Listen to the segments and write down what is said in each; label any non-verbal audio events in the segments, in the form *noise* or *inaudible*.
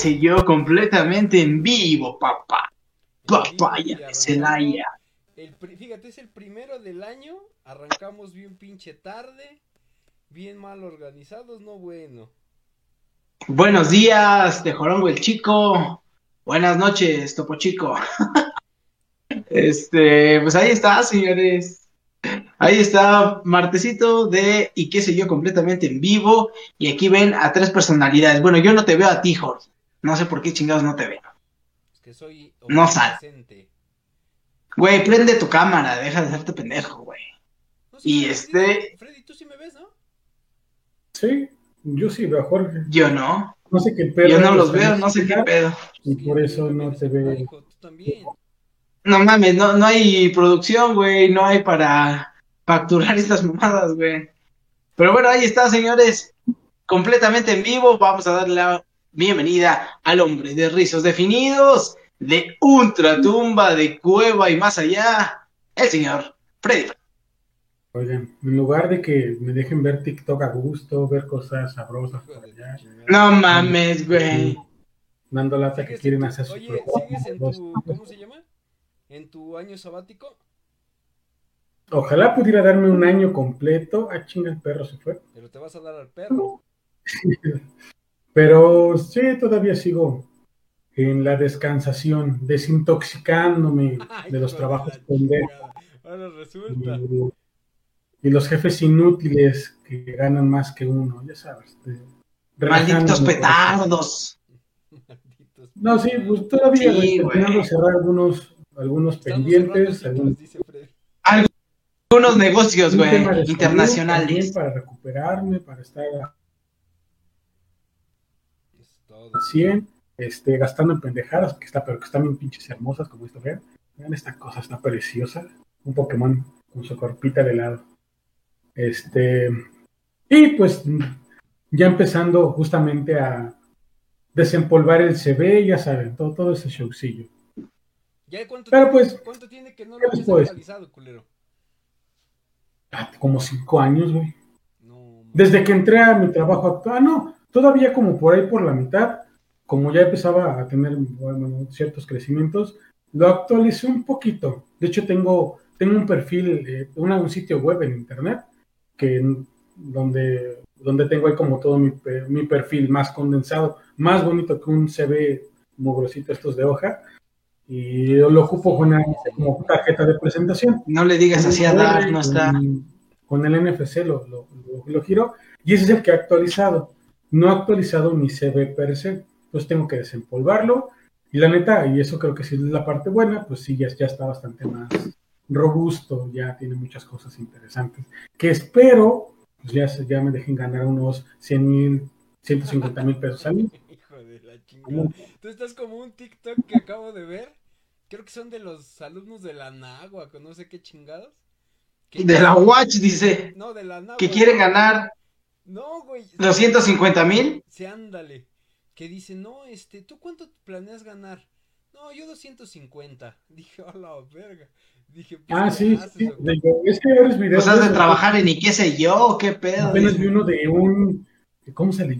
sé yo? Completamente en vivo, papá. Papaya de Celaya. El, fíjate, es el primero del año. Arrancamos bien pinche tarde. Bien mal organizados, no bueno. Buenos días, Tejorongo el Chico. Buenas noches, Topo Chico. *laughs* este, pues ahí está, señores. Ahí está, martesito de y qué sé yo, completamente en vivo. Y aquí ven a tres personalidades. Bueno, yo no te veo a ti, Jorge. No sé por qué chingados no te veo. Es que soy no sal. Güey, prende tu cámara, deja de hacerte pendejo, güey. y este. Freddy, tú sí me ves, ¿no? Sí, yo sí veo a Jorge. Yo no. No sé qué pedo. Yo no los veo, no sé qué pedo. Y por eso no te veo. No mames, no, no hay producción, güey, no hay para facturar *laughs* estas mamadas, güey. Pero bueno, ahí está, señores, completamente en vivo. Vamos a darle la bienvenida al hombre de rizos definidos, de ultratumba, de cueva y más allá, el señor Freddy. Oigan, en lugar de que me dejen ver TikTok a gusto, ver cosas sabrosas por allá. No mames, güey. Dando lata que quieren hacer su Oye, ¿sigues en tu, ¿cómo se llama? ¿En tu año sabático? Ojalá pudiera darme un año completo. Ah, chinga, el perro se fue. Pero te vas a dar al perro. *laughs* Pero sí, todavía sigo en la descansación, desintoxicándome *laughs* de los trabajos pendejos. Ahora resulta. Y, los jefes inútiles que ganan más que uno, ya sabes. Malditos petardos. No, sí, pues todavía sí, cerrar algunos, algunos pendientes. Algunos unos negocios, güey, internacionales. Para recuperarme, para estar 100, este, gastando en pendejadas, que está, pero que están bien pinches hermosas como esto, vean. Vean esta cosa, está preciosa. Un Pokémon con su corpita de lado. Este, y pues ya empezando justamente a desempolvar el CV, ya saben, todo, todo ese showcillo. ¿Ya cuánto, Pero pues, ¿cuánto tiene que no lo hayas actualizado, culero? como cinco años, güey. Desde que entré a mi trabajo actual, no, todavía como por ahí por la mitad, como ya empezaba a tener ciertos crecimientos, lo actualicé un poquito. De hecho, tengo, tengo un perfil, eh, un sitio web en internet, que donde, donde tengo ahí como todo mi, mi perfil más condensado, más bonito que un CV mugrosito estos de hoja, y yo lo ocupo con como tarjeta de presentación. No le digas así a Dar, no está. Con el NFC lo, lo, lo, giro y ese es el que ha actualizado. No ha actualizado mi CV per se, entonces tengo que desempolvarlo y la neta, y eso creo que sí es la parte buena, pues sí, ya, ya está bastante más robusto, ya tiene muchas cosas interesantes, que espero pues ya, ya me dejen ganar unos 100 mil, 150 mil pesos a mí. *laughs* Hijo de la chingada. Tú estás como un TikTok que acabo de ver creo que son de los alumnos de la Náhuac, no sé qué chingados. de la Watch, dice. No, de la Que quieren ganar. No, güey. ¿250 mil? Sí, ándale. Que dice, no, este, ¿tú cuánto planeas ganar? No, yo 250. *laughs* Dije, a la verga. Dije, pues, ah, sí, sí. es que eres videos. Pues has de trabajar en y qué sé yo, qué pedo. Apenas vi uno de un. ¿Cómo se le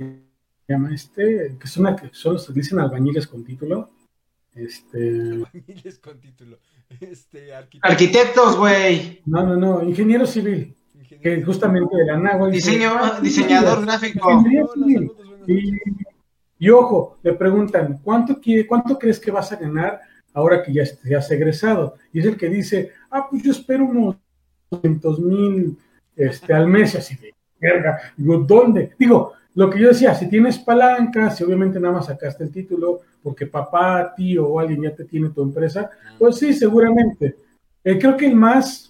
llama este? Que es una que solo se dicen albañiles con título este. con título. *laughs* Este, arquitectos. güey. No, no, no, ingeniero civil. Que justamente de la Diseño, diseñador gráfico. Y, ojo, le preguntan, ¿cuánto, quiere, ¿cuánto crees que vas a ganar ahora que ya, ya has egresado? Y es el que dice, ah, pues yo espero unos 200 mil este, al mes, así de verga. Digo, ¿dónde? Digo, lo que yo decía, si tienes palanca, si obviamente nada más sacaste el título porque papá, tío o alguien ya te tiene tu empresa, pues sí, seguramente. Eh, creo que el más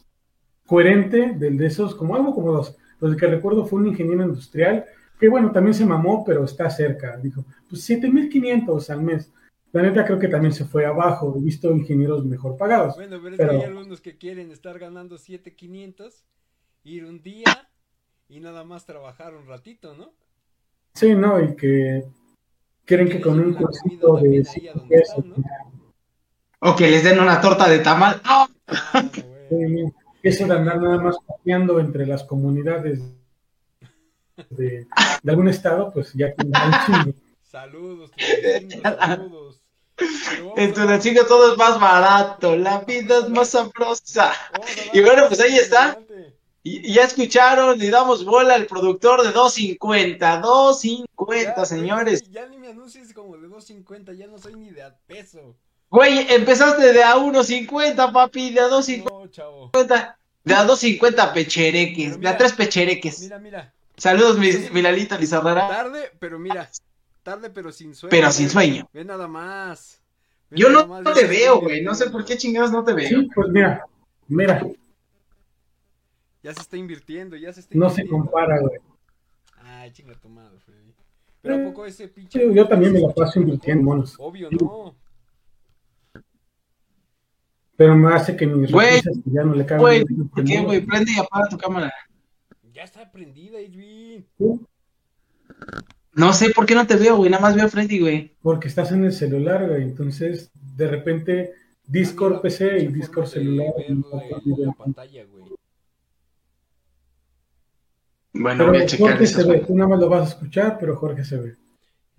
coherente del de esos, como algo como dos, los que recuerdo fue un ingeniero industrial, que bueno, también se mamó, pero está cerca. Dijo, pues 7.500 al mes. La neta creo que también se fue abajo. He visto ingenieros mejor pagados. Bueno, pero, es que hay algunos que quieren estar ganando 7.500, ir un día y nada más trabajar un ratito, ¿no? Sí, no, y que quieren que con un cursito de O que les den una torta de tamal. ¡Ah! Eso de andar nada más paseando entre las comunidades de, algún estado, pues ya tiene un chingo. Saludos, Tunancingo, *laughs* saludos. En Tunancingo todo es más barato, la vida es más sabrosa. Y bueno, pues ahí está. Y, y ya escucharon, le damos bola al productor de 250, 250, Ya, señores. güey, Ya ni me anuncies como de 2.50, ya no soy ni de a peso. Güey, empezaste de a 1.50, papi, de a 2.50, No, chavo. de a 2.50 pechereques, de a 3 pechereques. Mira, mira. Saludos, mi, mi Lalita Lizarrara, Tarde, pero mira. Tarde, pero sin sueño. pero sin sueño. Ve nada más. Ve Yo nada no, más, no te veo, güey, no sé por qué invirtiendo. chingados no te veo. Sí, pues mira, mira, Ya se está invirtiendo, ya se está no se invirtiendo. compara, güey. Ay, chinga tu madre, Freddy. Pero a poco ese pinche. Sí, yo también me la paso invirtiendo en monos. Obvio, no. Pero me hace que mis Güey, ya no le caben. Güey, ¿por qué, güey? Prende y apaga tu cámara. Ya está prendida, Edwin. No sé por qué no te veo, güey, nada más veo a Freddy, güey. Porque estás en el celular, güey. Entonces, de repente, Discord PC y Discord de celular. ver no la- pantalla, güey. Bueno, Pero voy a checar Jorge se ve, tú nada más lo vas a escuchar, pero Jorge se ve.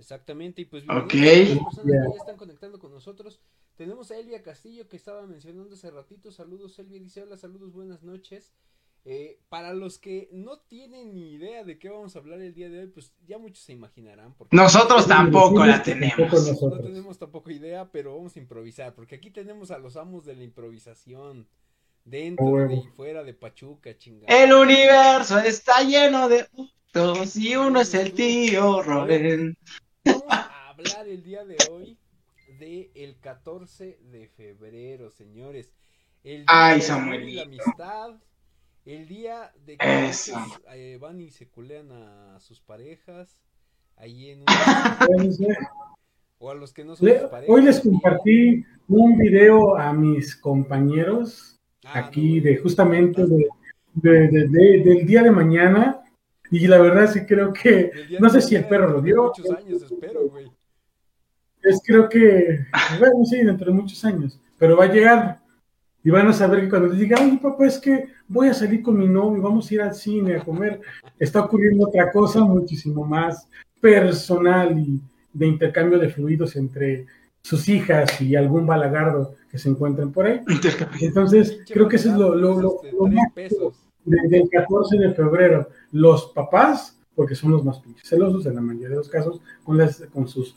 Exactamente, y pues Ok. bienvenidos a las personas Ya. que ya están conectando con nosotros. Tenemos a Elvia Castillo que estaba mencionando hace ratito. Saludos, Elvia. Dice, hola, saludos, buenas noches. Eh, para los que no tienen ni idea de qué vamos a hablar el día de hoy, pues ya muchos se imaginarán. Porque Nosotros tampoco la Tampoco tenemos. no nosotros. tenemos tampoco idea, pero vamos a improvisar. Porque aquí tenemos a los amos de la improvisación. Dentro Huevo. y fuera de Pachuca, chingada. El universo está lleno de putos y uno es el tío Robin. Vamos a hablar el día de hoy de el 14 de febrero, señores. El día Ay, Samuelito. la amistad. El día de que Eso. eh, van y se culean a sus parejas. Ahí en un... *laughs* O a los que no son Le- sus parejas. hoy les compartí un video a mis compañeros Ah, aquí de justamente de, de- de- de- del día de mañana y la verdad sí creo que no sé si el perro lo dentro de vio Muchos años, espero, güey. es creo que bueno sí dentro de muchos años pero va a llegar y van a saber que cuando les diga ay papá es que voy a salir con mi novio vamos a ir al cine a comer está ocurriendo otra cosa muchísimo más personal y de intercambio de fluidos entre sus hijas y algún balagardo que se encuentren por ahí entonces creo que eso es lo, lo, lo- este, lo más pesos. De- del 14 de febrero, los papás, porque son los más pinches celosos en la mayoría de los casos, con, las, con sus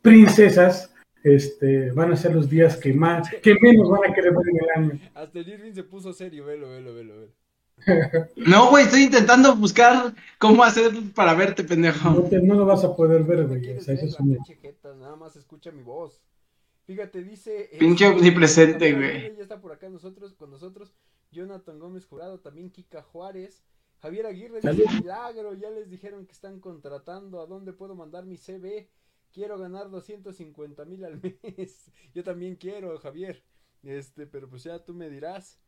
princesas, este, van a ser los días que más, que menos van a querer ver en el año. Hasta el Irving se puso serio, velo, velo, velo, velo. *laughs* No, güey, estoy intentando buscar cómo hacer para verte, No, pendejo. te- no lo vas a poder ver, No güey. o sea, eso es un- nada más escucha mi voz. Fíjate, dice. Pinche sí, omnipresente, güey. Ya está por acá nosotros, con nosotros. Jonathan Gómez Jurado, también Kika Juárez. Javier Aguirre dice. Milagro, ya les dijeron que están contratando. ¿A dónde puedo mandar mi CV? Quiero ganar 250 mil al *laughs* mes. Yo también quiero, Javier. Este, pero pues ya tú me dirás.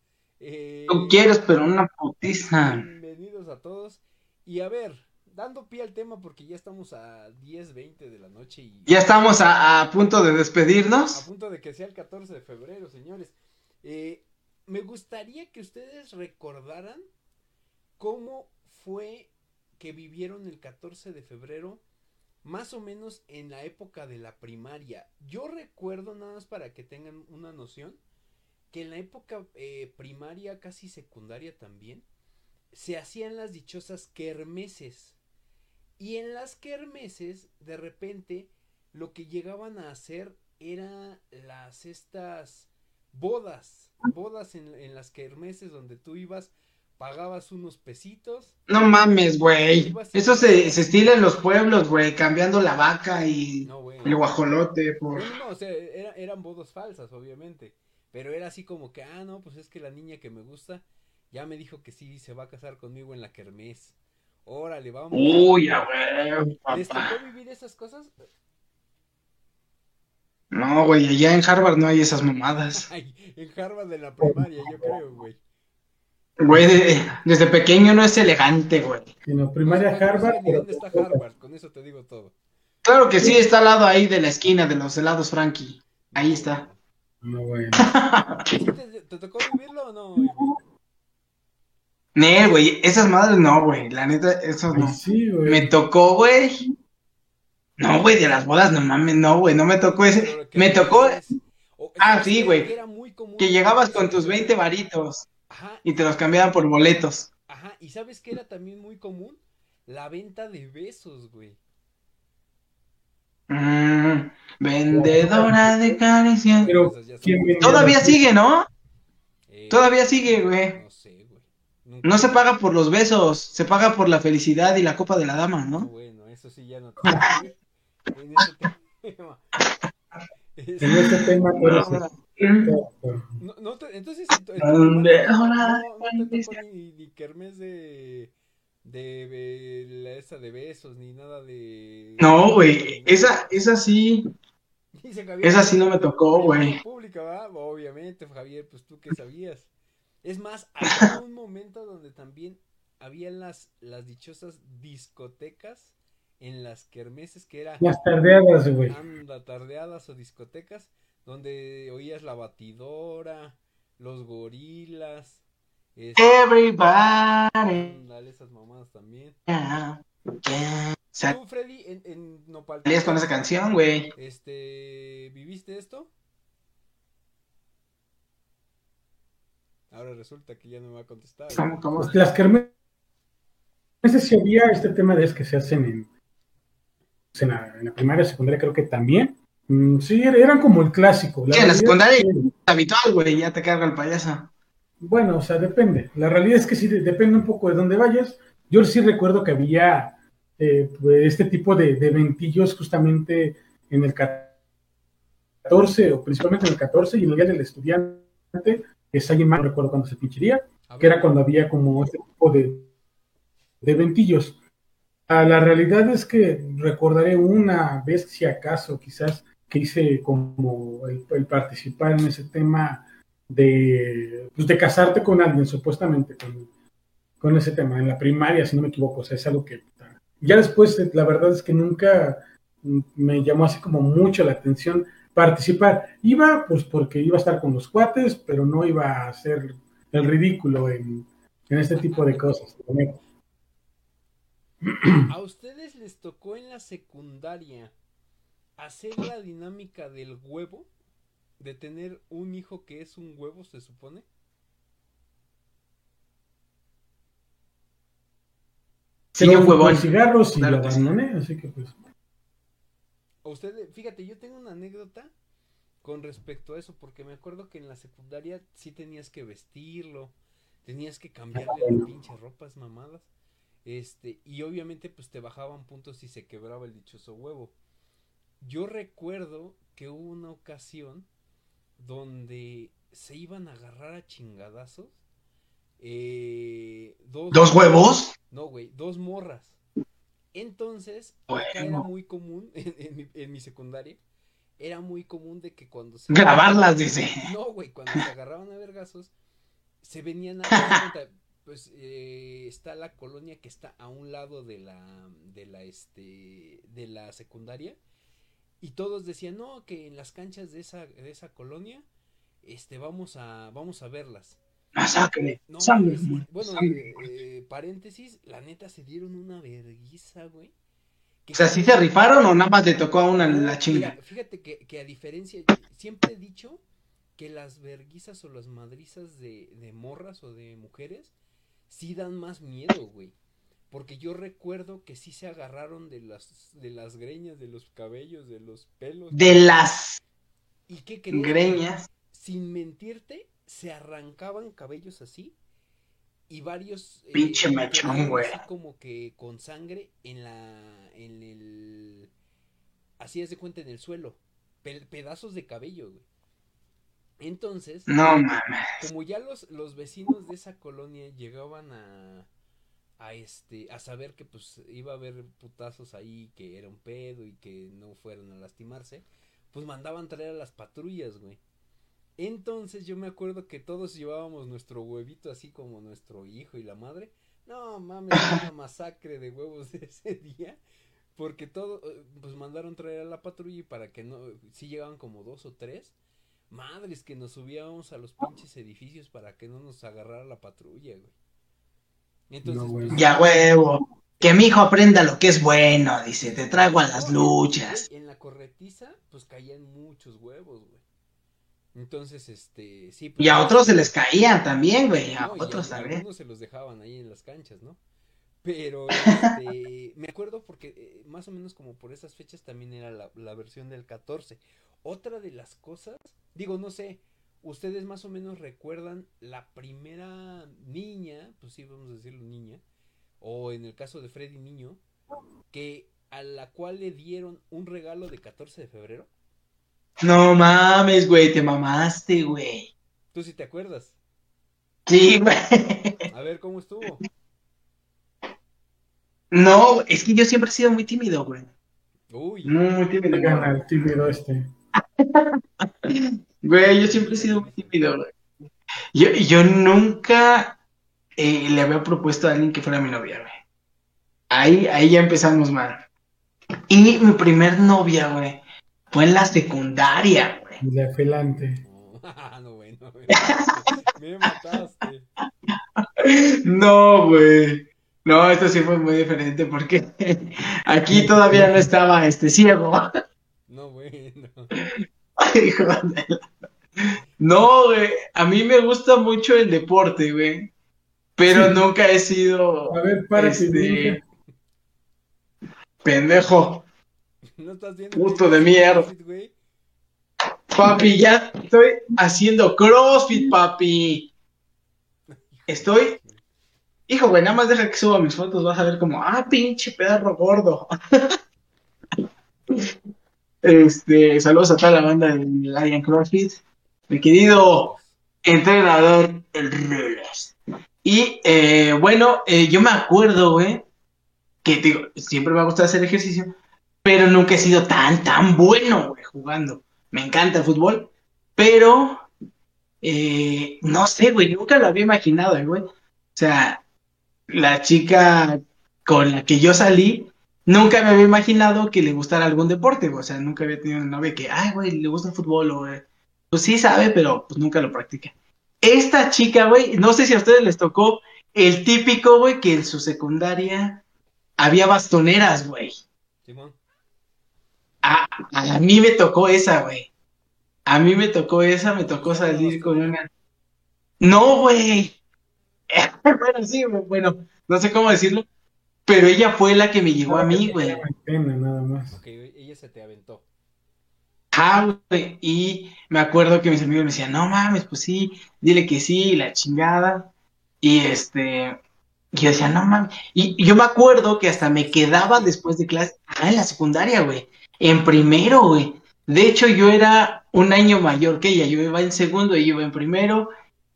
Eh, Tú quieres, pero una putiza. Bienvenidos a todos. Y a ver, dando pie al tema porque ya estamos a 10, 20 de la noche y Ya estamos a, a punto de a despedirnos. punto de que sea el 14 de febrero, señores. Eh, me gustaría que ustedes recordaran cómo fue que vivieron el 14 de febrero, más o menos en la época de la primaria. Yo recuerdo, nada más para que tengan una noción, que en la época eh, primaria, casi secundaria también, se hacían las dichosas kermeses. Y en las kermeses, de repente, lo que llegaban a hacer era las estas bodas, bodas en, en las kermeses donde tú ibas, pagabas unos pesitos. No mames, güey. Eso se, se estila en los pueblos, güey, cambiando la vaca y No, el guajolote por... No, o sea, era- eran bodas falsas, obviamente. Pero era así como que, ah, no, pues es que la niña que me gusta ya me dijo que sí se va a casar conmigo en la kermés. Órale, vamos. Uy, a ver, ¿Les papá. tocó vivir esas cosas? No, güey, allá en Harvard no hay esas mamadas. *laughs* Ay, en Harvard de la primaria, yo creo, güey. Güey, de- desde pequeño no es elegante, güey. primaria No sé- no sé Harvard, dónde está Harvard? Con eso te digo todo. Claro que sí, está al lado ahí de la esquina de los helados Frankie. Ahí está. no, güey. *laughs* ¿Sí te, te tocó vivirlo o no? Ivy? Nee, güey, esas madres no, güey. La neta, eso no. Ay, sí, güey. Me tocó, güey. No, güey, de las bodas, no mames, no, güey, no me tocó ese. Me tocó Ah, ¿sabes sí, güey. Que llegabas con tus 20 varitos y te los cambiaban por boletos. ajá. ¿Y sabes qué era también muy común? La venta de besos, güey. Mm, vendedora de caricias. Pero, Esas ya ¿quién son- vendía Todavía sigue, ¿no? Eh, Todavía sigue, güey. No sé, güey. Nunca- No se paga por los besos, se paga por la felicidad y la copa de la dama, ¿no? Bueno, eso sí ya no te *laughs* En ese tema. Este, En este tema, eres no, no te- entonces, en tu- en tu ¿Dónde hermano no- no, te tocó ni, ni kermés de, de, de la esa de besos, ni nada de... No, güey, esa, esa sí, Javier, esa sí no me tocó, güey. Pública. Obviamente, Javier, pues tú qué sabías. Es más, había un momento donde también había las, las dichosas discotecas en las kermeses que era Las tardeadas, güey. anda tardeadas o discotecas donde oías la batidora, los gorilas, este, Everybody. ándale, esas mamadas también. yeah, yeah. Tú, Freddy, en, en Nopalpan, con esa canción, güey. este, ¿viviste esto? Ahora resulta que ya no me va a contestar. ¿Cómo, cómo? Las kermeses sí había este tema de es que se hacen en, en, la, en la primaria, secundaria, creo que también. Mm, sí, eran como el clásico. Sí, en la secundaria es que- habitual, güey, ya te carga el payaso. Bueno, o sea, depende. La realidad es que sí, de- depende un poco de dónde vayas. Yo sí recuerdo que había eh, pues, este tipo de, de eventillos justamente en el 14, o principalmente en el 14, y en el Día del Estudiante, que es ahí en mayo, no recuerdo cuándo se pinchería, que era cuando había como este tipo de, de eventillos. Ah, la realidad es que recordaré una vez, si acaso, quizás, que hice como el, participar en ese tema de, pues, de casarte con alguien, supuestamente, con, con ese tema, en la primaria, si no me equivoco. O sea, es algo que ya después, la verdad es que nunca me llamó así como mucho la atención participar. Iba, pues porque iba a estar con los cuates, pero no iba a hacer el ridículo en, en este tipo de cosas. ¿A ustedes les tocó en la secundaria hacer la dinámica del huevo? De tener un hijo que es un huevo, se supone. Señor Yo huevón. cigarros y Claro lo que sí. abandoné, así que pues. A ustedes, fíjate, yo tengo una anécdota con respecto a eso, porque me acuerdo que en la secundaria sí tenías que vestirlo, tenías que cambiarle las pinches ropas mamadas. Este, y obviamente pues te bajaban puntos si se quebraba el dichoso huevo. Yo recuerdo que hubo una ocasión donde se iban a agarrar a chingadazos. eh, dos, ¿Dos huevos? No, güey, dos morras. Entonces, Bueno. acá era muy común, *laughs* en, en mi, en mi secundaria, era muy común de que cuando se... Grabarlas, *laughs* dice. No, güey, cuando se agarraban a vergazos, se venían a... *laughs* Pues eh, está la colonia que está a un lado de la, de la, este, de la secundaria. Y todos decían, no, que en las canchas de esa, de esa colonia, este, vamos a, vamos a verlas. Masacre. No, Sangre. güey, bueno, sangre. eh, eh, paréntesis, la neta se dieron una verguiza, güey. que O sea, ¿sí se rifaron o nada más le tocó a una la Mira, chinga? fíjate que, que a diferencia, siempre he dicho que las verguizas o las madrizas de, de morras o de mujeres sí dan más miedo, güey. Porque yo recuerdo que sí se agarraron de las, de las greñas, de los cabellos, de los pelos. De las ¿Y qué crees? greñas. Sin mentirte, se arrancaban cabellos así y varios... eh, Pinche tenían güey. Así como que con sangre en la... en el... Así es de cuenta en el suelo. Pe- pedazos de cabello, güey. Entonces, No mames. como ya los, los vecinos de esa colonia llegaban a, a este, a saber que pues iba a haber putazos ahí, que era un pedo y que no fueran a lastimarse, pues mandaban traer a las patrullas, güey. Entonces yo me acuerdo que todos llevábamos nuestro huevito así como nuestro hijo y la madre. No mames, una *laughs* masacre de huevos *laughs* ese día. Porque todo, eh, pues mandaron traer a la patrulla y para que no, si llegaban como dos o tres. Madres que nos subíamos a los pinches edificios para que no nos agarrara la patrulla, güey. Entonces, No, güey. pues, Ya huevo. que mi hijo aprenda lo que es bueno, dice, te traigo a las luchas. En la corretiza, pues caían muchos huevos, güey. Entonces, este, sí. Pues, y a otros se les caían también, güey, a no, y otros a- también. algunos se los dejaban ahí en las canchas, ¿no? Pero, este, *laughs* me acuerdo porque eh, más o menos como por esas fechas también era la, la versión del 14. Otra de las cosas, digo, no sé, ustedes más o menos recuerdan la primera niña, pues sí, vamos a decirlo niña, o en el caso de Freddy Niño, que a la cual le dieron un regalo de 14 de febrero. No mames, güey, te mamaste, güey. ¿Tú sí te acuerdas? Sí, güey. A ver, ¿cómo estuvo? No, es que yo siempre he sido muy tímido, güey. Uy, Muy, muy tímido. Gana el tímido este. Güey, yo siempre he sido muy tímido, güey. Yo, yo nunca eh, le había propuesto a alguien que fuera mi novia, güey. Ahí, ahí ya empezamos mal. Y mi primer novia, güey, fue en la secundaria, güey. Y la felante. no, no, güey, no, güey. *laughs* Me mataste. No, güey. No, esto sí fue muy diferente porque *laughs* aquí todavía no estaba este ciego. No, güey, no. A mí me gusta mucho el deporte, güey. Pero Sí. nunca he sido A ver, párate. Este, pendejo. No estás viendo. Puto de mierda. güey? Papi, ya estoy haciendo CrossFit, papi. Estoy. Hijo, güey, nada más deja que suba mis fotos, vas a ver como, ah, pinche pedazo gordo. Este, saludos a toda la banda del Lion CrossFit. Mi querido entrenador, el Rulas. Y eh, bueno, eh, yo me acuerdo, güey, que digo, siempre me ha gustado hacer ejercicio, pero nunca he sido tan, tan bueno, güey, jugando. Me encanta el fútbol, pero eh, no sé, güey, nunca lo había imaginado, güey. O sea, la chica con la que yo salí, nunca me había imaginado que le gustara algún deporte, güey. O sea, nunca había tenido una novia que, ay, güey, le gusta el fútbol, o, eh, pues sí sabe, pero pues nunca lo practica. Esta chica, güey, no sé si a ustedes les tocó el típico, güey, que en su secundaria había bastoneras, güey. Simón. A, a mí me tocó esa, güey. A mí me tocó esa, me tocó salir con una. No, güey. *laughs* bueno, sí, bueno, no sé cómo decirlo. Pero ella fue la que me llegó a mí, güey. Nada más. Ok, ella se te aventó. Ah, güey. Y me acuerdo que mis amigos me decían, no mames, pues sí, dile que sí, la chingada. Y este, y yo decía, no mames. Y, y yo me acuerdo que hasta me quedaba después de clase, ah, en la secundaria, güey. En primero, güey. De hecho, yo era un año mayor que ella. Yo iba en segundo, ella iba en primero.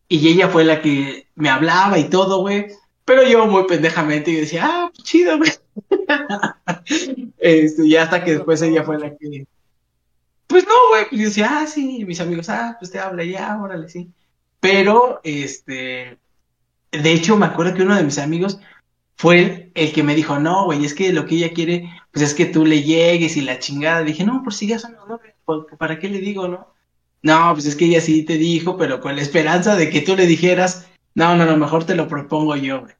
Y ella fue la que me hablaba y todo, güey. Pero yo muy pendejamente yo decía, ah, pues chido, güey. *laughs* este, y hasta que después ella fue la que. Pues no, güey, pues yo decía, ah, sí, y mis amigos, ah, pues te habla ya, órale, sí. Pero, este, de hecho, me acuerdo que uno de mis amigos fue el, que me dijo, no, güey, es que lo que ella quiere, pues es que tú le llegues y la chingada. Dije, no, pues si ya son, no, güey, ¿para qué le digo, no? No, pues es que ella sí te dijo, pero con la esperanza de que tú le dijeras, no, no, no, mejor te lo propongo yo, güey.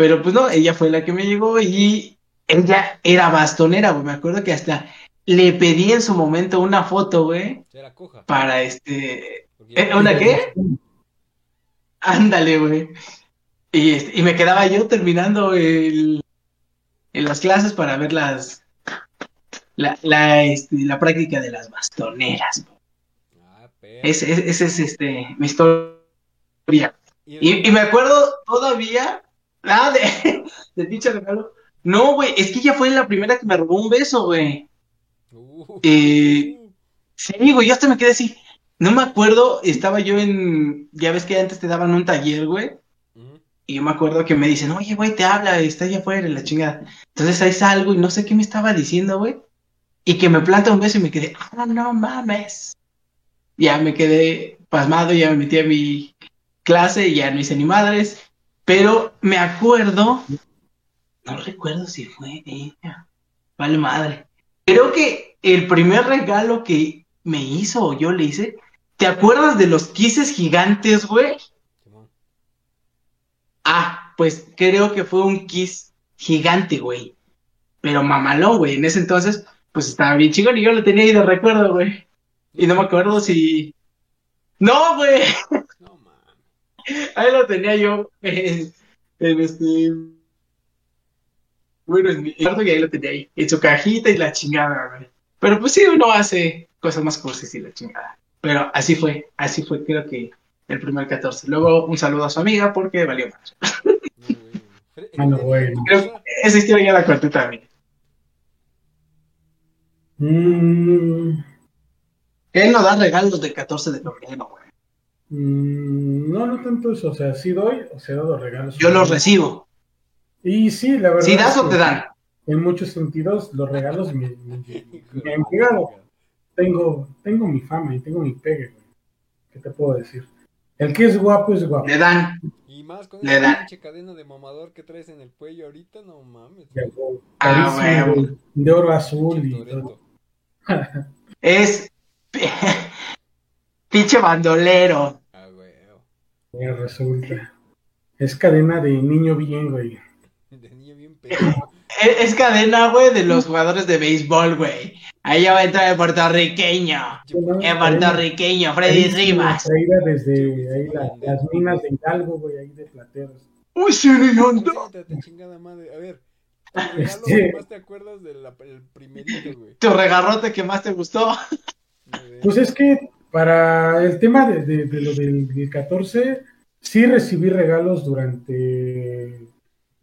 Pero pues no, ella fue la que me llegó y ella era bastonera, güey. Me acuerdo que hasta le pedí en su momento una foto, güey, Era coja. para este. ¿Eh, ¿Una qué? Ándale, güey. Y, este, y me quedaba yo terminando el, en las clases para ver las. La, la, este, la práctica de las bastoneras. güey. Ah, perro. Ese ese- ese es este, mi historia. Y- Y, y me acuerdo todavía, ah, de, *laughs* de dicho regalo. No, güey, es que ella fue la primera que me robó un beso, güey. Uh, Eh, Sí, güey, yo hasta me quedé así. No me acuerdo, estaba yo en, ya ves que antes te daban un taller, güey. Y yo me acuerdo que me dicen, oye, güey, te habla, está allá afuera, la chingada. Entonces ahí salgo y no sé qué me estaba diciendo, güey. Y que me planta un beso y me quedé, ah, no mames. Ya me quedé pasmado, ya me metí a mi clase y ya no hice ni madres. Pero me acuerdo, no recuerdo si fue ella. Vale madre. Creo que el primer regalo que me hizo o yo le hice, ¿te acuerdas de los quises gigantes, güey? Ah, pues creo que fue un kiss gigante, güey. Pero mamalón, güey. En ese entonces, pues estaba bien chingón y yo lo tenía ahí de recuerdo, güey. Y no me acuerdo si. ¡No, güey! *laughs* Ahí lo tenía yo en, en este. Bueno, en mi cuarto y ahí lo tenía ahí. En su cajita y la chingada, güey. Pero pues sí, uno hace cosas más cursis y la chingada. Pero así fue, así fue, creo que el primer 14. Luego un saludo a su amiga porque valió más. No, güey. Fre- Ah, no, bueno. Creo que esa historia ya la conté también. Mm, Él no da regalos de 14 de febrero, güey. Mm, no, no tanto eso. O sea, sí doy, o sea, he dado regalos. Yo los recibo. Y sí, la verdad. Si das o te dan. En muchos sentidos, los regalos me, me- me han llegado. Tengo, tengo mi fama y tengo mi pegue, güey. ¿Qué te puedo decir? El que es guapo es guapo. Le dan. Y más con Le esa da. pinche cadena de mamador que traes en el cuello ahorita, no mames. Ah, Carísimo, huevo. güey, De oro azul y todo. Es. *laughs* Pinche bandolero. Ya resulta. Es cadena de niño bien, güey. De niño bien pedo. *laughs* Es, es cadena, güey, de los jugadores de béisbol, güey. Ahí ya va a entrar el puertorriqueño. El puertorriqueño, Freddy Rivas. Traída desde ahí la- las minas de Hidalgo, güey, ahí de plateros. Uy, sí, chingada madre. A ver, tu *laughs* regalo Este- que más te acuerdas del primerito, güey. Tu regarrote que más te gustó. Pues es que para el tema de, de- de lo del, del 14, sí recibí regalos durante,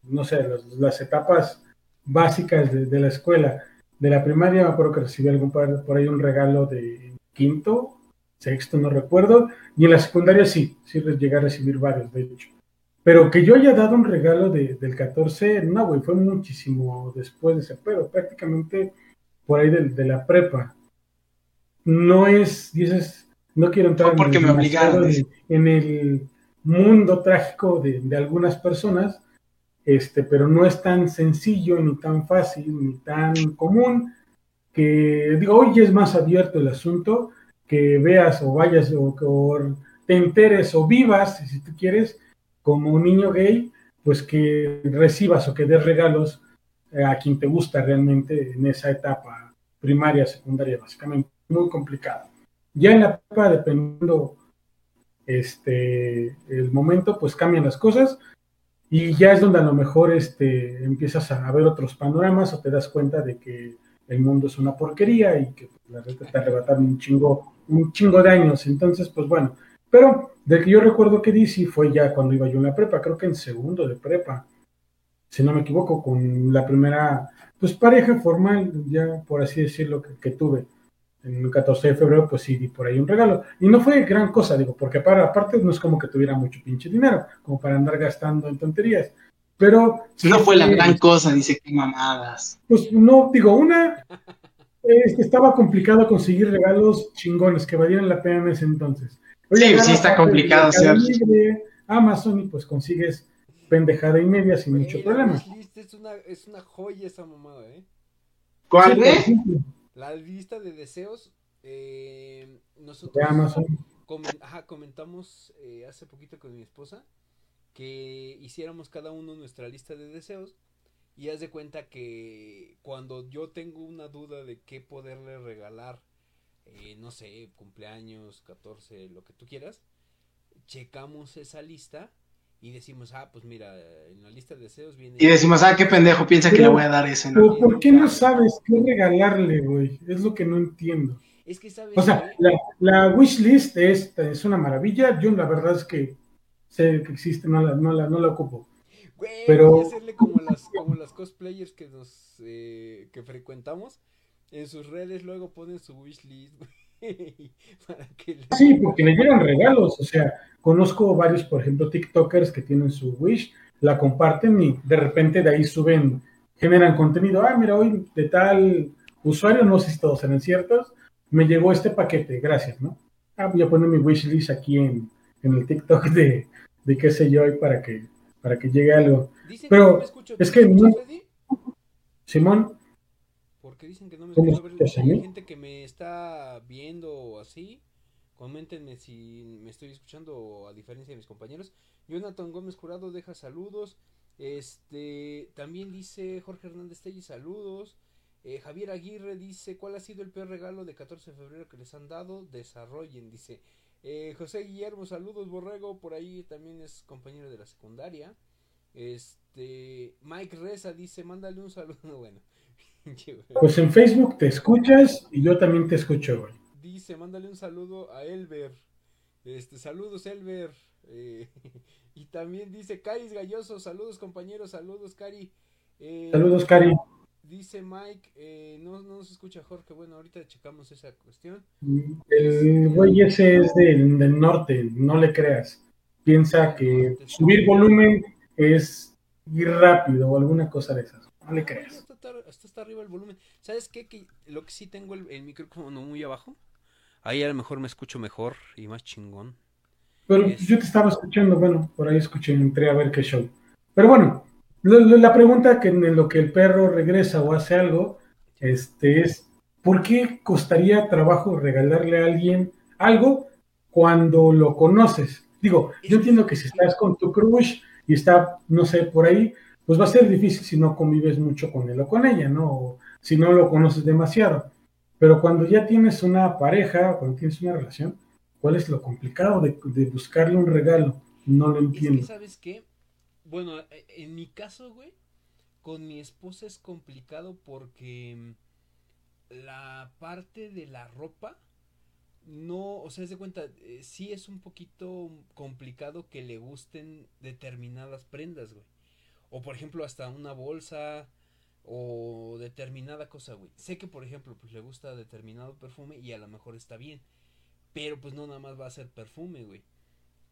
no sé, las, las etapas básicas de, de la escuela. De la primaria me acuerdo que recibí algún par- por ahí un regalo de quinto, sexto, no recuerdo. Y en la secundaria sí, sí llegué a recibir varios, de hecho. Pero que yo haya dado un regalo de- del 14, no, güey, fue muchísimo después de ese, pero prácticamente por ahí de la prepa. No es, dices, no quiero entrar porque en, me obligaron, en, en el mundo trágico de, de algunas personas, este, pero no es tan sencillo, ni tan fácil, ni tan común, que digo, hoy es más abierto el asunto, que veas o vayas o, o te enteres o vivas, si tú quieres, como un niño gay, pues que recibas o que des regalos eh, a quien te gusta realmente en esa etapa primaria, secundaria, básicamente. Muy complicado. Ya en la etapa, dependiendo este, el momento, pues cambian las cosas y ya es donde a lo mejor este, empiezas a ver otros panoramas o te das cuenta de que el mundo es una porquería y que pues, la neta te arrebataron un chingo, un chingo de años. Entonces, pues bueno, pero del que yo recuerdo que sí fue ya cuando iba yo en la prepa, creo que en segundo de prepa, si no me equivoco, con la primera pues pareja formal, ya por así decirlo, que tuve. En el 14 de febrero, pues sí, di por ahí un regalo. Y no fue gran cosa, digo, porque para, aparte no es como que tuviera mucho pinche dinero, como para andar gastando en tonterías. Pero. No fue la sí, gran cosa, dice que mamadas. Pues no, digo, una. este, estaba complicado conseguir regalos chingones que valieran la pena en ese entonces. Sí, sí está complicado hacer. Libre, Amazon y pues consigues pendejada y media sin mucho problema. es una, es una joya esa mamada, ¿eh? ¿Cuál, Sí, ejemplo, La lista de deseos, eh, nosotros ajá, comentamos eh, hace poquito con mi esposa que hiciéramos cada uno nuestra lista de deseos y haz de cuenta que cuando yo tengo una duda de qué poderle regalar, eh, no sé, cumpleaños, 14, lo que tú quieras, checamos esa lista y decimos, ah, pues mira, en la lista de deseos viene... Y decimos, ah, qué pendejo piensa que le voy a dar ese, ¿por qué no sabes qué regalarle, güey? Es lo que no entiendo. Es que sabes... O sea, la, la wishlist es, es una maravilla. Yo la verdad es que sé que existe, no la, no la, no la ocupo. Güey, Pero- voy a hacerle como las, como las cosplayers que nos eh, que frecuentamos. En sus redes luego ponen su wishlist, güey. *laughs* Para que le- Sí, porque le llegan regalos. O sea, conozco varios, por ejemplo, TikTokers que tienen su wish, la comparten y de repente de ahí suben, generan contenido. Ah, mira, hoy de tal usuario, no sé si todos serán ciertos, me llegó este paquete, gracias, ¿no? Ah, voy a poner mi wishlist aquí en, en el TikTok de, de qué sé yo, para que, para que llegue algo. Dicen Pero que no me escucho. es ¿Tú que no- Freddy? Simón, Porque dicen que no me ¿Cómo escucho. A hay gente que me está viendo así. Coméntenme si me estoy escuchando a diferencia de mis compañeros. Jonathan Gómez Jurado deja saludos. Este, también dice Jorge Hernández Telly, saludos. Eh, Javier Aguirre dice, ¿cuál ha sido el peor regalo de 14 de febrero que les han dado? Desarrollen, dice. Eh, José Guillermo, saludos, Borrego, por ahí también es compañero de la secundaria. Este, Mike Reza dice, mándale un saludo, *laughs* bueno. Pues en Facebook te escuchas y yo también te escucho, güey. Dice, mándale un saludo a Elber. Este, saludos, Elber. Eh, *laughs* y también dice Caris Galloso, saludos compañeros, saludos Cari. Eh, saludos Cari. Dice Mike, eh, no, no nos escucha Jorge, bueno, ahorita checamos esa cuestión. El güey ese es del, del, norte, no le creas. Piensa que subir volumen es ir rápido o alguna cosa de esas. No le creas. Hasta, está arriba el volumen. ¿Sabes qué? Que lo que sí tengo el, el micrófono muy abajo. Ahí a lo mejor me escucho mejor y más chingón. Pero yo te estaba escuchando, bueno, por ahí escuché, entré a ver qué show. Pero bueno, la pregunta que en lo que el perro regresa o hace algo, este es, ¿por qué costaría trabajo regalarle a alguien algo cuando lo conoces? Digo, yo entiendo que si estás con tu crush y está, no sé, por ahí, pues va a ser difícil si no convives mucho con él o con ella, ¿no? O si no lo conoces demasiado. Pero cuando ya tienes una pareja, cuando tienes una relación, ¿cuál es lo complicado de, buscarle un regalo? No lo entiendo. ¿Sabes qué? Bueno, e, en mi caso, güey, con mi esposa es complicado porque mm, la parte de la ropa no, o sea, es de cuenta, eh, sí es un poquito complicado que le gusten determinadas prendas, güey. O por ejemplo, hasta una bolsa o determinada cosa, güey. Sé que por ejemplo, pues le gusta determinado perfume y a lo mejor está bien. Pero pues no nada más va a ser perfume, güey.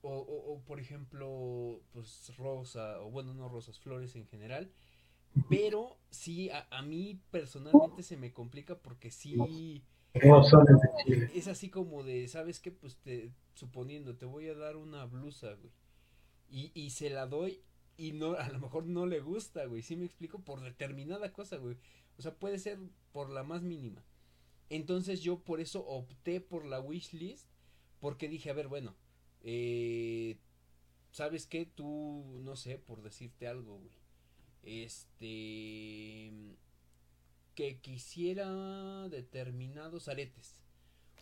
O, o, por ejemplo, pues rosa, o bueno, no rosas, flores en general. Pero sí, a, a mí personalmente se me complica porque sí... Es así como de, ¿sabes qué? Pues te, suponiendo, te voy a dar una blusa, güey. Y, y se la doy y no, a lo mejor no le gusta, güey. ¿Sí me explico? Por determinada cosa, güey. O sea, puede ser por la más mínima. Entonces yo por eso opté por la wishlist. Porque dije, a ver, bueno. Eh, ¿Sabes qué? Tú, no sé, por decirte algo, güey. Este. Que quisiera determinados aretes.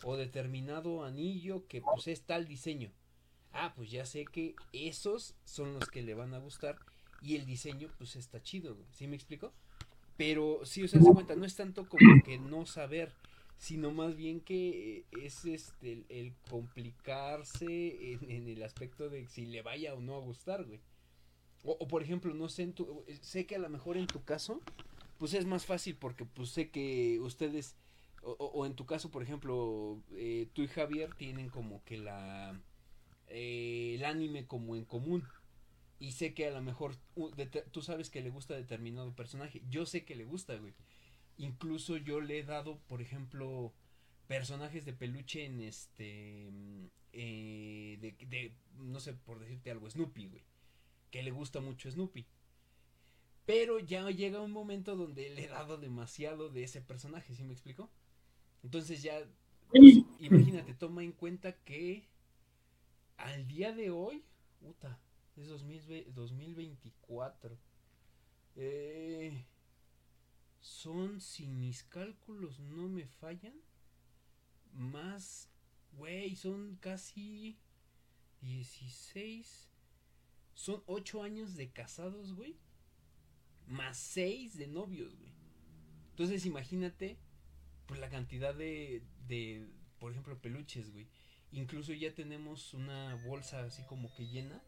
O determinado anillo que pues es tal diseño ah, pues ya sé que esos son los que le van a gustar y el diseño pues está chido, ¿sí me explico? Pero sí, o sea, se cuenta, no es tanto como *clears throat* que no saber, sino más bien que es este el, complicarse en, el aspecto de si le vaya o no a gustar, güey. O, por ejemplo, no sé, en tu, sé que a lo mejor en tu caso, pues es más fácil porque pues sé que ustedes, o, en tu caso, por ejemplo, eh, tú y Javier tienen como que la eh, el anime como en común. Y sé que a lo mejor tú sabes que le gusta determinado personaje. Yo sé que le gusta, güey. Incluso yo le he dado, por ejemplo, personajes de peluche en este. Eh, de, no sé, por decirte algo, Snoopy, güey. Que le gusta mucho Snoopy. Pero ya llega un momento donde le he dado demasiado de ese personaje, ¿sí me explico? Entonces ya, imagínate, toma en cuenta que al día de hoy, puta, es 2024. Eh, son, si mis cálculos no me fallan, más, güey, son casi 16. Son 8 años de casados, güey. Más 6 de novios, güey. Entonces imagínate, pues la cantidad de, de, por ejemplo, peluches, güey. Incluso ya tenemos una bolsa así como que llena,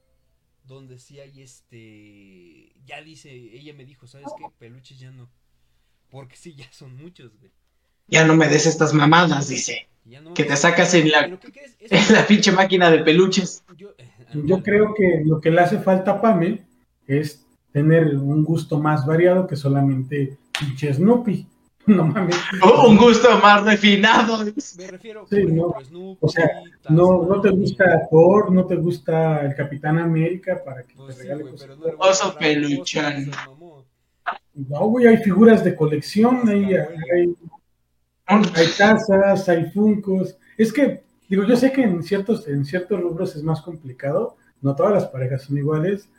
donde sí hay este, ya dice, ella me dijo, ¿sabes qué? Peluches ya no. Porque sí, ya son muchos, güey. Ya no me des estas mamadas, dice. que te sacas en la, *laughs* en la pinche máquina de peluches. Yo, eh, creo que lo que le hace falta a Pame es tener un gusto más variado que solamente pinche Snoopy. *laughs* No mames. Un gusto más refinado. Me refiero sí, no. o sea, no, no te gusta Thor, no te gusta el Capitán América para que pues te regale sí, cosas. No Oso peluchón. No, güey, hay figuras de colección, hay, hay, hay tazas, hay funcos. Es que, digo, yo sé que en ciertos, en ciertos rubros es más complicado, no todas las parejas son iguales,